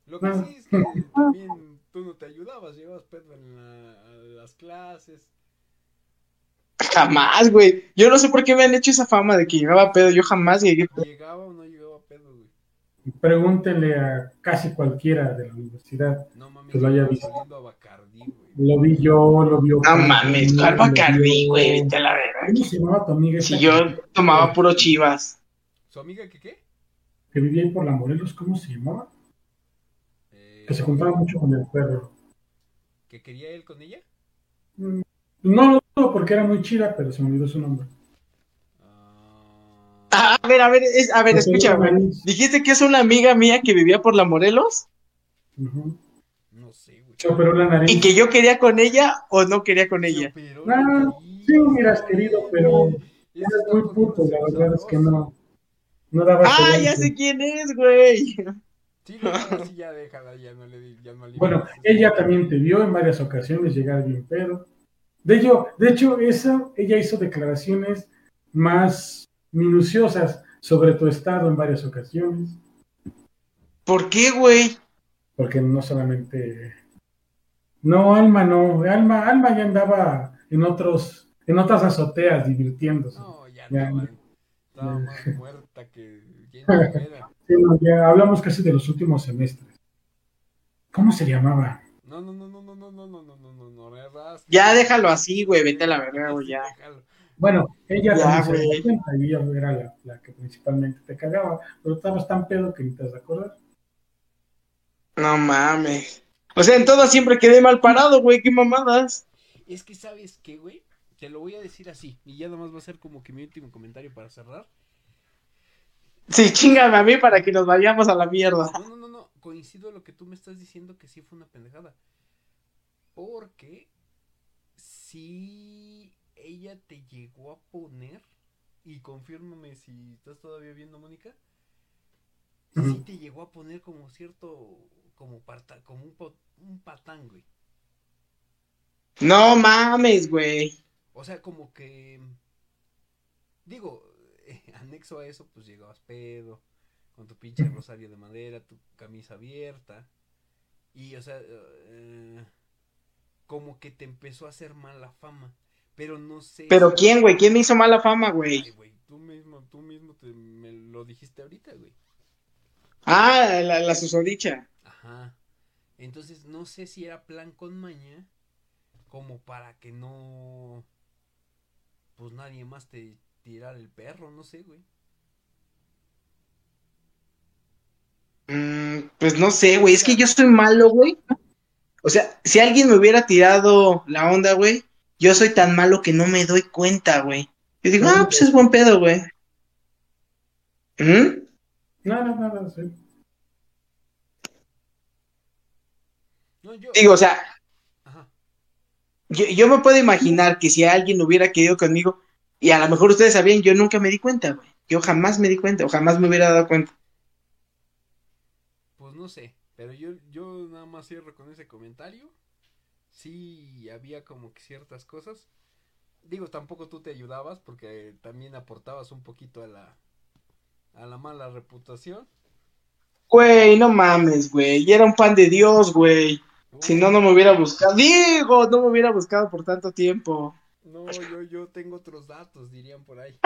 Lo que sí es que también tú no te ayudabas, llevabas pedo en la- a las clases. Jamás, güey. Yo no sé por qué me han hecho esa fama de que llegaba pedo. Yo jamás llegué pedo. ¿Llegaba o no? Pregúntenle a casi cualquiera de la universidad. No mames, Que lo haya visto. güey. Lo vi yo, lo vio. No mames, lo ¿cuál Bacardí, güey? Vete a la verga. ¿Cómo se llamaba tu amiga? Si yo que- tomaba puro chivas. ¿Su amiga que qué? Que vivía ahí por la Morelos, ¿cómo se llamaba? Eh, Que se juntaba mucho con el perro. ¿Que quería él con ella? Mm, No, no, porque era muy chida, pero se me olvidó su nombre. Ah, a ver, a ver, es- a ver, güey. nariz. Dijiste que es una amiga mía que vivía por la Morelos no sé, güey. Operó la nariz. y que yo quería con ella o no quería con ella. Ah, nariz, sí hubieras querido, pero Eres muy puto, la verdad es que no. No daba Ah, ya sé quién es, güey. Sí, no, no, sí, ya déjala, ya no le di- ya no le Bueno, ella también te vio en varias ocasiones llegar bien pedo. De hecho, de hecho, esa, ella hizo declaraciones más minuciosas sobre tu estado en varias ocasiones, ¿Por qué, güey? porque no solamente, no, Alma no, Alma, Alma ya andaba en otros, en otras azoteas divirtiéndose. No, ya Ya, no, ya. estaba más muerta que llena de vera. Sí, no, ya hablamos casi de los últimos semestres. ¿Cómo se llamaba? No, no, no, no, no, no, no, no, no, no, no, no. Ya déjalo así, güey. Vete a la verga, güey, ya. Déjalo. Bueno, ella Ya, se güey. dio cuenta y ella era la, la que principalmente te cagaba, pero estabas tan pedo que ni te has de acordar. No mames. O sea, en todas siempre quedé mal parado, güey. Qué mamadas. Es que, ¿sabes qué, güey? Te lo voy a decir así, y ya nomás va a ser como que mi último comentario para cerrar. Sí, chingame a mí para que nos vayamos a la mierda. No, no, no, no, coincido en lo que tú me estás diciendo que sí fue una pendejada. Porque si ella te llegó a poner, y confírmame si estás todavía viendo, Mónica, sí Ujú. te llegó a poner como cierto, como, parta, como un patán, güey. No mames, güey. O sea, como que. Digo, *laughs* eh, anexo a eso, pues llegabas pedo, con tu pinche rosario de madera, tu camisa abierta. Y, o sea, eh, como que te empezó a hacer mala fama. Pero no sé. Pero si- ¿quién, güey? ¿Quién me hizo mala fama, Ay, güey? güey, tú mismo, tú mismo te, me lo dijiste ahorita, güey. Ah, la, la susodicha. Ajá. Entonces, no sé si era plan con maña, como para que no. Pues nadie más te tirara el perro, no sé, güey. Mm, pues no sé, güey. Es que yo soy malo, güey. O sea, si alguien me hubiera tirado la onda, güey, yo soy tan malo que no me doy cuenta, güey. Yo digo, ah, pues es buen pedo, güey. ¿Mm? Nada, nada, sí. No, yo. Digo, o sea, Ajá. yo, yo me puedo imaginar que si alguien hubiera querido conmigo, y a lo mejor ustedes sabían, yo nunca me di cuenta, güey. Yo jamás me di cuenta, o jamás me hubiera dado cuenta. Pues no sé, pero yo, yo nada más cierro con ese comentario. Sí, había como que ciertas cosas. Digo, tampoco tú te ayudabas porque también aportabas un poquito a la, a la mala reputación. Güey, no mames, güey. Y era un pan de Dios, güey. Si no, no me hubiera buscado. Digo, no me hubiera buscado por tanto tiempo. No, yo, yo tengo otros datos, dirían por ahí.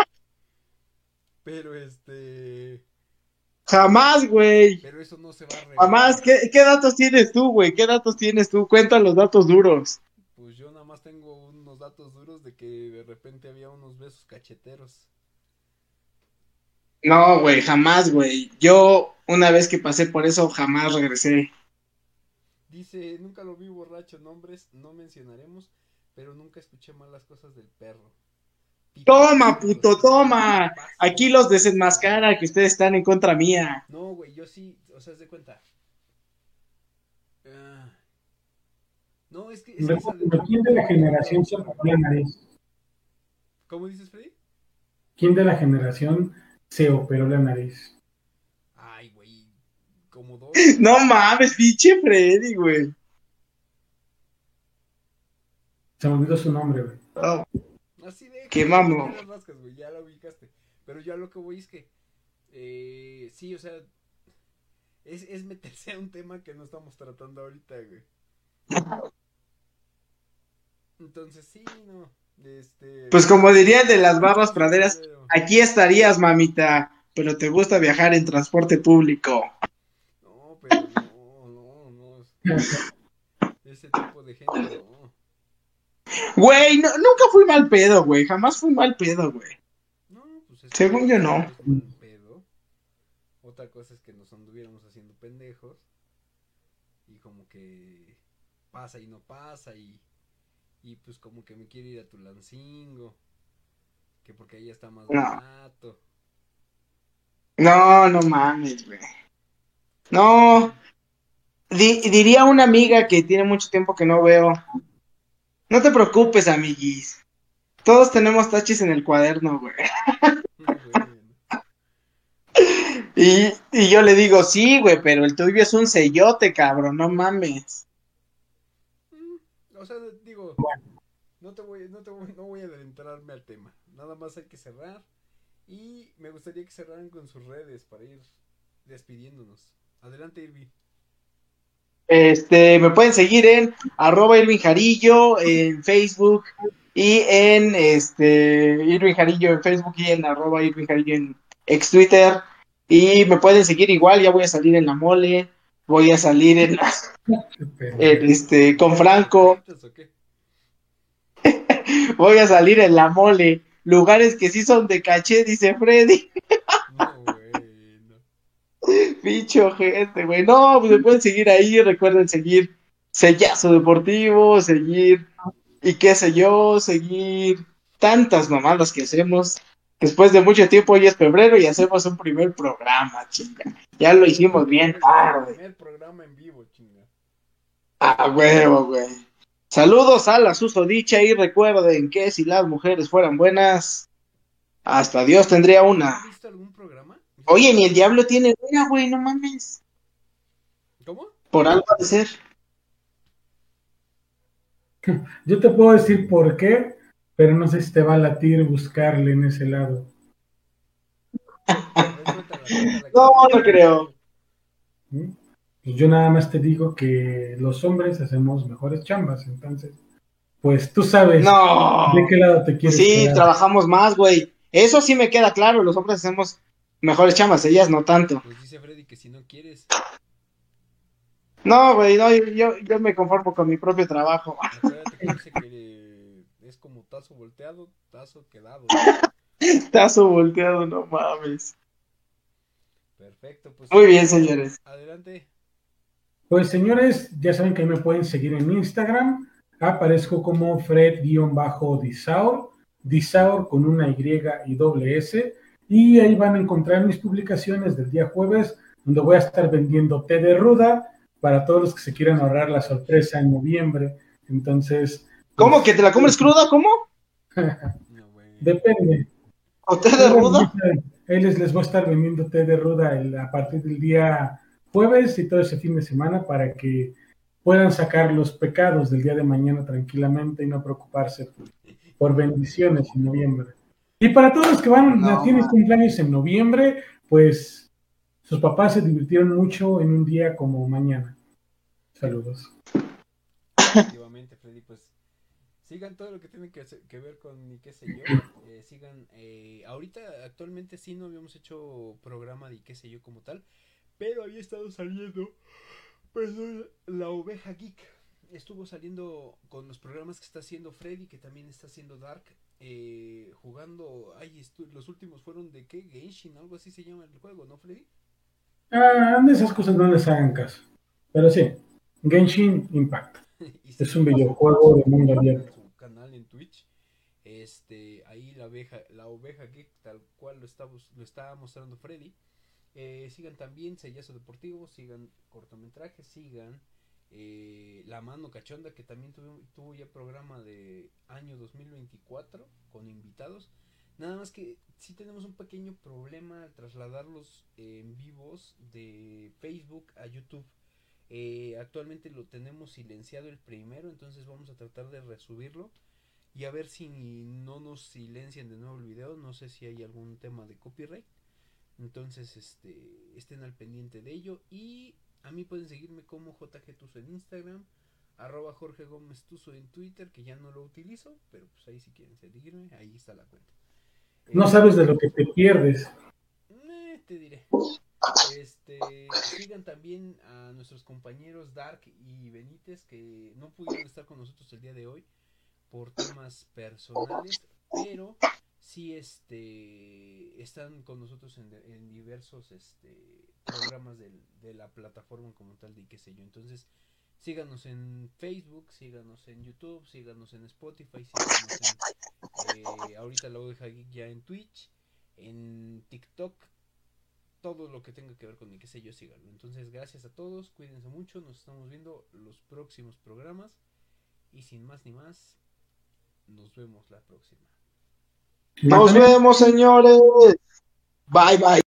Pero este. Jamás, güey. Pero eso no se va a revelar. Jamás. ¿Qué, ¿Qué datos tienes tú, güey? ¿Qué datos tienes tú? Cuenta los datos duros. Pues yo nada más tengo unos datos duros de que de repente había unos besos cacheteros. No, güey, jamás, güey. Yo, una vez que pasé por eso, jamás regresé. Dice, nunca lo vi borracho, nombres no mencionaremos, pero nunca escuché malas cosas del perro. Toma, puto, toma. Aquí los desenmascara que ustedes están en contra mía. No, güey, yo sí, o sea, haz de cuenta. Ah. no, es que... Es ¿Quién de la generación se operó la nariz? ¿Cómo dices, Freddy? ¿Quién de la generación se operó la nariz? Ay, güey, como dos. *laughs* No mames, pinche Freddy, güey. Se me olvidó su nombre, güey. Oh, Mamlo. ya las rascas, güey, ya la ubicaste. Pero yo a lo que voy es que... Eh, sí, o sea... Es, es meterse a un tema que no estamos tratando ahorita, güey. Entonces, sí, no. Este... Pues como diría de las barras praderas, aquí estarías, mamita, pero te gusta viajar en transporte público. No, pero no, no, no. Ese tipo de gente, no. Güey, no- nunca fui mal pedo, güey. Jamás fui mal pedo, güey. No, pues es Según yo, no. es buen pedo. Otra cosa es que nos anduviéramos haciendo pendejos. Y como que pasa y no pasa. Y, y pues como que me quiere ir a Tulancingo. Que porque ahí está más No. barato. No, no mames, güey. No. Di- diría una amiga que tiene mucho tiempo que no veo. No te preocupes, amiguis. Todos tenemos taches en el cuaderno, güey. Y, y yo le digo, sí, güey, pero el tuyo es un sellote, cabrón, no mames. O sea, digo, no te voy, no te voy, no voy a adentrarme al tema. Nada más hay que cerrar. Y me gustaría que cerraran con sus redes para ir despidiéndonos. Adelante, Irvi. Este, me pueden seguir en arroba Irving Jarillo en Facebook y en este Irving Jarillo en Facebook y en arroba Irving Jarillo en ex Twitter. Y me pueden seguir igual, ya voy a salir en la mole, voy a salir en, en, este con Franco, *laughs* voy a salir en la mole. Lugares que sí son de caché, dice Freddy. No. *laughs* Picho, gente, güey. No, pues me pueden seguir ahí. Recuerden seguir Sellazo Deportivo, seguir, y qué sé yo, seguir tantas mamadas que hacemos. Después de mucho tiempo, hoy es febrero y hacemos un primer programa, chinga. Ya lo hicimos bien tarde. El programa en vivo, chinga. Ah, huevo, güey. Saludos a la susodicha y recuerden que si las mujeres fueran buenas, hasta Dios tendría una. ¿Has visto algún programa? Oye, ni el diablo tiene una, güey, no mames. ¿Cómo? Por algo de ser. *laughs* Yo te puedo decir por qué, pero no sé si te va a latir buscarle en ese lado. *laughs* No, no creo. ¿sí? Pues yo nada más te digo que los hombres hacemos mejores chambas, entonces, pues tú sabes No. de qué lado te quieres Sí, quedar. trabajamos más, güey. Eso sí me queda claro. Los hombres hacemos mejores chamas, ellas no tanto. Pues dice Freddy que si no quieres, No, güey, no, yo, yo me conformo con mi propio trabajo. acuérdate que dice que es como tazo volteado, tazo quedado. *laughs* Tazo volteado, no mames. Perfecto, pues. Muy bien, señores. Adelante. Pues señores, ya saben que me pueden seguir en Instagram. Aparezco como Fred-Disaur, Disaur con una Y y doble S. Y ahí van a encontrar mis publicaciones del día jueves, donde voy a estar vendiendo té de ruda para todos los que se quieran ahorrar la sorpresa en noviembre. Entonces, ¿Cómo? ¿Que te la comes cruda? ¿Cómo? *laughs* Depende. ¿O te de ruda? Él les, les va a estar vendiendo té de ruda el- a partir del día jueves y todo ese fin de semana para que puedan sacar los pecados del día de mañana tranquilamente y no preocuparse por, por bendiciones en noviembre. Y para todos los que van, No, tienen man. cumpleaños en noviembre, pues sus papás se divirtieron mucho en un día como mañana. Saludos. Efectivamente, Freddy, pues sigan todo lo que tiene que, ver con mi qué sé yo. eh, sigan, eh, ahorita actualmente sí no habíamos hecho programa de qué sé yo como tal, pero había estado saliendo, perdón, la oveja geek. Estuvo saliendo con los programas que está haciendo Freddy, que también está haciendo Dark, eh, jugando, ay, los últimos fueron de qué, Genshin, algo así se llama el juego, ¿no, Freddy? Ah, de esas cosas no les hagan caso. Pero sí, Genshin Impact. *laughs* Es un videojuego de mundo abierto. su canal en Twitch. Este, ahí la oveja, la oveja geek tal cual lo está, lo está mostrando Freddy. Eh, sigan también Sellazo Deportivo, sigan cortometrajes, sigan eh, La Mano Cachonda, que también tuvo, ya programa de año 2024 con invitados. Nada más que sí tenemos un pequeño problema al trasladarlos en vivos de Facebook a YouTube. Eh, actualmente lo tenemos silenciado el primero, entonces vamos a tratar de resubirlo y a ver si no nos silencian de nuevo el video. No sé si hay algún tema de copyright. Entonces, este, estén al pendiente de ello. Y a mí pueden seguirme como JG Tuso en Instagram, arroba Jorge Gómez Tuso en Twitter, que ya no lo utilizo, pero pues ahí si quieren seguirme, ahí está la cuenta. No Eh, sabes de lo que te pierdes. eh, te diré. Este, sigan también a nuestros compañeros Dark y Benítez que no pudieron estar con nosotros el día de hoy por temas personales, pero sí este están con nosotros en, diversos este programas del- de la plataforma como tal de qué sé yo. Entonces, síganos en Facebook, síganos en YouTube, síganos en Spotify, síganos en eh, ahorita la oveja geek ya en Twitch, en TikTok, todo lo que tenga que ver con mi qué sé yo, síganlo. Entonces, gracias a todos, cuídense mucho, nos estamos viendo los próximos programas y sin más ni más, nos vemos la próxima. Nos vemos, señores. Bye, bye.